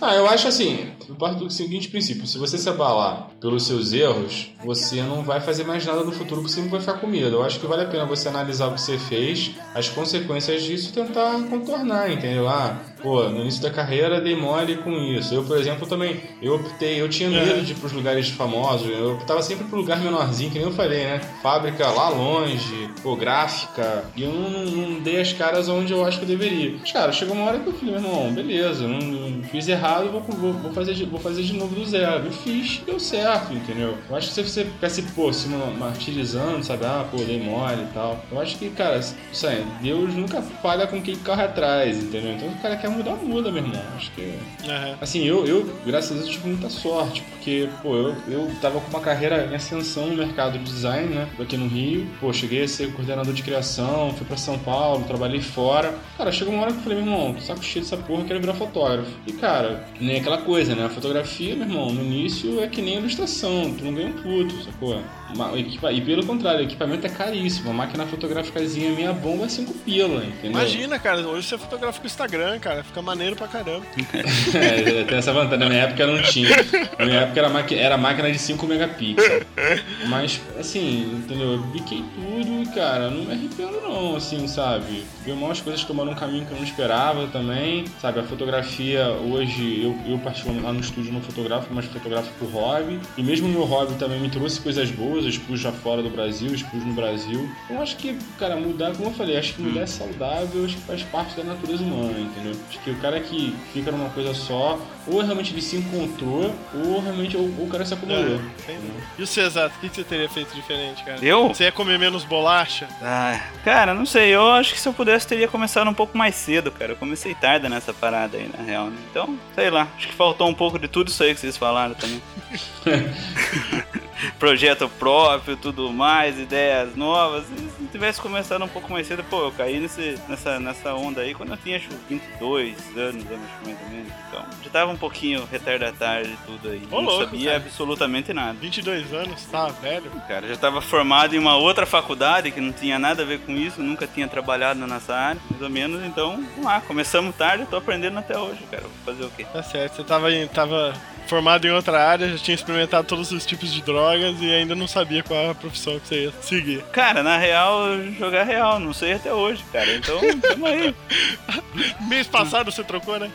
Ah, eu acho assim, eu parto do seguinte princípio: se você se abalar pelos seus erros, você não vai fazer mais nada no futuro, você sempre vai ficar com medo. Eu acho que vale a pena você analisar o que você fez, as consequências disso e tentar contornar, entendeu? Ah, pô, no início da carreira dei mole com isso. Eu, por exemplo, também, eu optei, eu tinha medo de ir pros lugares famosos, eu optava sempre pro lugar menorzinho, que nem eu falei, né? Fábrica lá longe, pô, gráfica, e eu não, não dei as caras onde eu acho que eu deveria. Mas, cara, chegou uma hora que eu falei, meu irmão, beleza, não, não fiz errado, vou, vou, vou, fazer, de- vou fazer de novo do zero. E fiz, deu certo, entendeu? Eu acho que se você ficar se, pô, se martirizando, sabe? Ah, pô, dei mole e tal. Eu acho que, cara, isso aí, Deus nunca falha com quem corre atrás, entendeu? Então, o cara quer mudar, muda, meu irmão. Acho que. Aham. Assim, eu, eu, graças a Deus, tive muita sorte, porque, pô, eu, eu tava com uma carreira em ascensão no mercado de design, né? Aqui no Rio. Pô, cheguei a ser coordenador de criação, fui pra São Paulo, trabalhei fora. Cara, chegou uma hora que eu falei, meu irmão, saco cheio dessa porra, eu quero virar fotógrafo. E, cara, nem aquela coisa, né? A fotografia, meu irmão, no início é que nem ilustração, tu não ganha um puto, sacou? Ma- o equipa- E pelo contrário, o equipamento é caríssimo. A máquina fotográficazinha minha bomba é 5 pila, entendeu? Imagina, cara, hoje você fotografa com o Instagram, cara, fica maneiro pra caramba. É, tem essa vantagem. Na minha época não tinha. Na minha época era, maqui- era máquina de 5 megapixels. Mas, assim, entendeu? Eu biquei tudo e, cara, não me arrependo não, assim, sabe? Deu umas coisas tomaram um caminho que eu não esperava também, sabe? A fotografia, hoje, eu, eu particularmente lá no estúdio não fotografo, mas fotografo por hobby. E mesmo o meu hobby também me trouxe coisas boas, eu expus já fora do Brasil, expus no Brasil. Eu acho que, cara, mudar, como eu falei, acho que mudar é saudável, acho que faz parte da natureza humana, entendeu? Acho que o cara que fica numa coisa só, ou realmente ele se encontrou, ou realmente ou, ou o cara se acomodou. Entendi. E o Cesato, o que que você teria feito diferente, cara? Eu? Você ia comer menos bolacha? Ah, cara, não sei, eu acho que se eu pudesse teria começado um pouco mais cedo, cara. Eu comecei tarde nessa parada aí, na real, né? Então, sei lá, acho que faltou um pouco de tudo isso aí que vocês falaram também. Projeto próprio, tudo mais, ideias novas. E se tivesse começado um pouco mais cedo, pô, eu caí nesse, nessa, nessa onda aí quando eu tinha acho, 22 anos, eu acho, mais ou menos. Então, já tava um pouquinho retardatário de tudo aí. Ô, não louco, sabia cara. absolutamente nada. 22 anos, tá velho? Cara, já estava formado em uma outra faculdade que não tinha nada a ver com isso, nunca tinha trabalhado nessa área, mais ou menos, então, vamos lá, começamos tarde, eu tô aprendendo até hoje, cara. Vou fazer o quê? Tá certo, você tava, tava formado em outra área, já tinha experimentado todos os tipos de drogas e ainda não sabia qual a profissão que você ia seguir. Cara, na real, jogar real, não sei até hoje, cara. Então, tamo aí. Mês passado você trocou, né?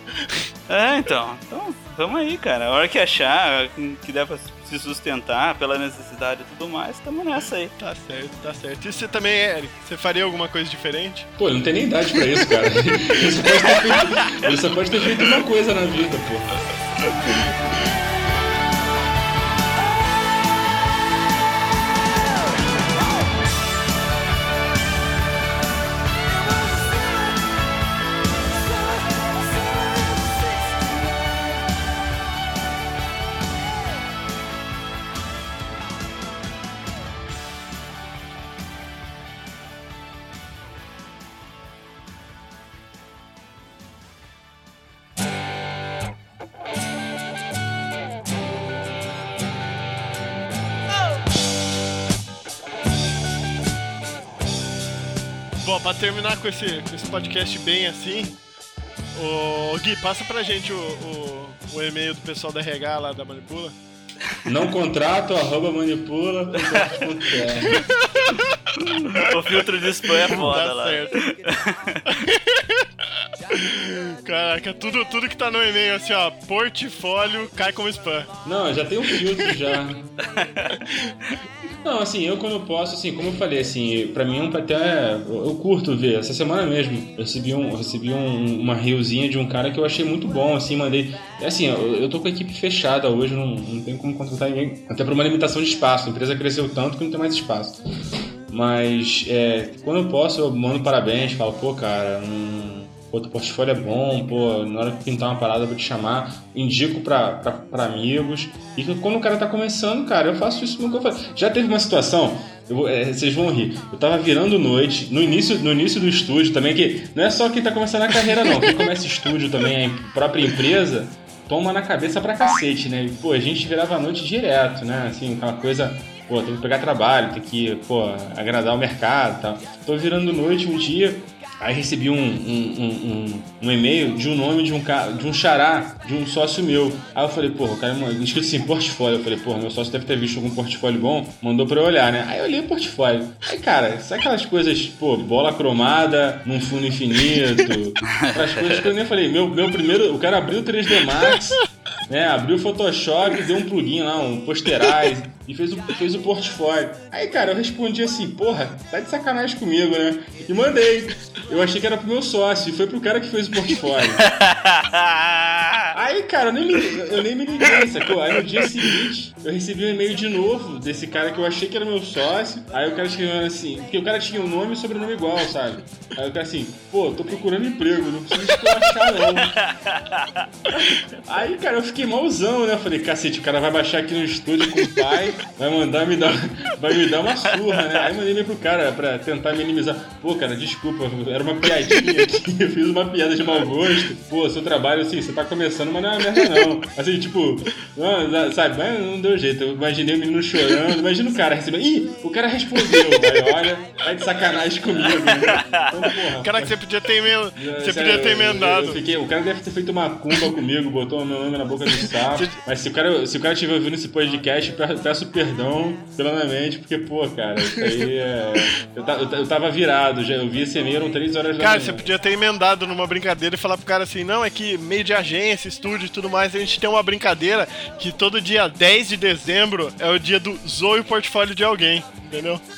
É, então, então, tamo aí, cara. A hora que achar que der pra se sustentar pela necessidade e tudo mais, tamo nessa aí. Tá certo, tá certo. E você também, Eric, você faria alguma coisa diferente? Pô, ele não tem nem idade pra isso, cara. Ele só pode ter feito, ele só pode ter feito uma coisa na vida, pô. Terminar com esse, com esse podcast bem assim, o Gui, passa pra gente o, o, o e-mail do pessoal da RH lá da Manipula. Não contrato, arroba manipula. O filtro de spam é foda Tá lá. certo. Caraca, tudo, tudo que tá no e-mail, assim, ó, portfólio cai como spam. Não, já tem um filtro já. Não, assim, eu quando eu posso, assim, como eu falei, assim, pra mim um- até eu curto ver. Essa semana mesmo eu recebi, um, recebi um- uma reelzinha de um cara que eu achei muito bom, assim, mandei. É assim, eu, eu tô com a equipe fechada hoje, não, não tenho como contratar ninguém. Até por uma limitação de espaço. A empresa cresceu tanto que não tem mais espaço. Mas é, quando eu posso, eu mando parabéns, falo, pô, cara, hum, pô, teu portfólio é bom, pô, na hora que pintar uma parada eu vou te chamar, indico pra, pra, pra amigos. E quando o cara tá começando, cara, eu faço isso nunca faço. Já teve uma situação, eu é, vocês vão rir. Eu tava virando noite, no início, no início do estúdio também, que não é só quem tá começando a carreira, não. Quem começa estúdio também, a própria empresa, toma na cabeça pra cacete, né? E, Pô, a gente virava a noite direto, né? Assim, aquela coisa pô, tem que pegar trabalho, tem que, pô, agradar o mercado e tal. Tô virando noite um dia, Aí recebi um, um, um, um, e-mail de um nome de um cara, de um xará, de um sócio meu. Aí eu falei, porra, o cara é escrito assim, portfólio. Eu falei, porra, meu sócio deve ter visto algum portfólio bom, mandou pra eu olhar, né? Aí eu olhei o portfólio. Aí, cara, sabe aquelas coisas, pô, bola cromada, num fundo infinito, aquelas coisas que eu nem falei. Meu, meu primeiro, o cara abriu o 3D Max, né? Abriu o Photoshop, deu um plugin lá, um posterize e fez o, fez o portfólio. Aí, cara, eu respondi assim, porra, tá de sacanagem comigo, né? E mandei. Eu achei que era pro meu sócio, e foi pro cara que fez o portfólio. Aí, cara, eu nem me, eu nem me liguei, sacou? Aí no dia seguinte, eu recebi um e-mail de novo desse cara que eu achei que era meu sócio. Aí o cara escreveu assim, porque o cara tinha um nome e sobrenome igual, sabe? Aí o cara assim, pô, tô procurando emprego, não precisa esculachar não. Aí, cara, eu fiquei malzão, né? Eu falei, cacete, o cara vai baixar aqui no estúdio com o pai, vai mandar me dar, vai me dar uma surra, né? Aí mandei e-mail pro cara pra tentar minimizar. Pô, cara, desculpa, era uma piadinha aqui, eu fiz uma piada de mau gosto. Pô, seu trabalho, assim, você tá começando, mas não é uma merda não. Assim, tipo, não, sabe, mas não deu jeito. Eu imaginei o menino chorando, imagina o cara recebendo. Ih, o cara respondeu. Aí olha, tá de sacanagem comigo. Né? Então, porra. Caraca, você podia ter, emendado. Você podia ter eu- emendado. eu fiquei- o cara deve ter feito uma cumba comigo, botou o meu nome na boca do sapo. Mas se o cara, se o cara estiver ouvindo esse podcast, pe- peço perdão plenamente, porque, pô, cara, isso aí é. Eu, eu eu tava virado, já, eu vi esse e-mail, eram 3 horas da Cara, manhã. você podia ter emendado numa brincadeira e falar pro cara assim, não, é que meio de agência, estúdio e tudo mais, a gente tem uma brincadeira que todo dia 10 de dezembro é o dia do zoe o portfólio de alguém, entendeu?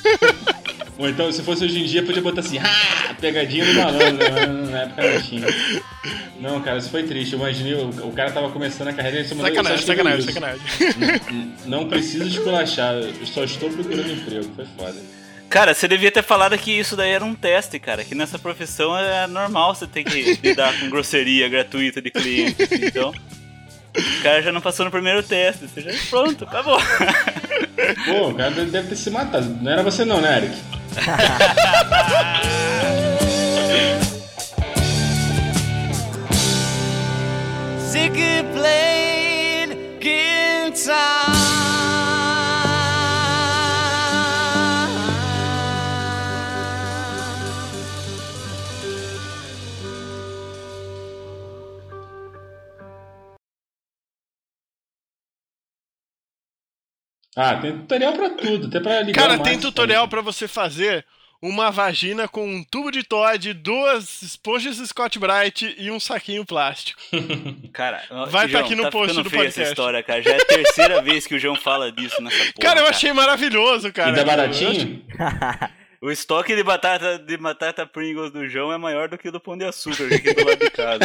Ou então, se fosse hoje em dia, podia botar assim, ah, pegadinha do malandro, mas na época não tinha. Não, cara, isso foi triste. Eu imaginei, o, o cara tava começando a carreira e ele só mandou- Sacanagem, sacanagem, sacanagem. N- Não preciso esculachar, eu só estou procurando emprego. Foi foda. Cara, você devia ter falado que isso daí era um teste, cara. Que nessa profissão é normal você ter que lidar com grosseria gratuita de clientes. Então, o cara já não passou no primeiro teste. Você já pronto, acabou. Pô, o cara deve ter se matado. Não era você não, né, Eric? Ziggy played guitar. Ah, tem tutorial pra tudo, até pra ligar Cara, tem tutorial pra você fazer uma vagina com um tubo de Todd, duas esponjas Scott Bright e um saquinho plástico. Cara, Vai tá João, aqui no post ficando do podcast. essa história, cara. Já é a terceira vez que o João fala disso nessa porra. cara, eu achei maravilhoso, cara. Ainda é Eu baratinho? O estoque de batata, de batata Pringles do João é maior do que o do Pão de Açúcar aqui do lado de casa.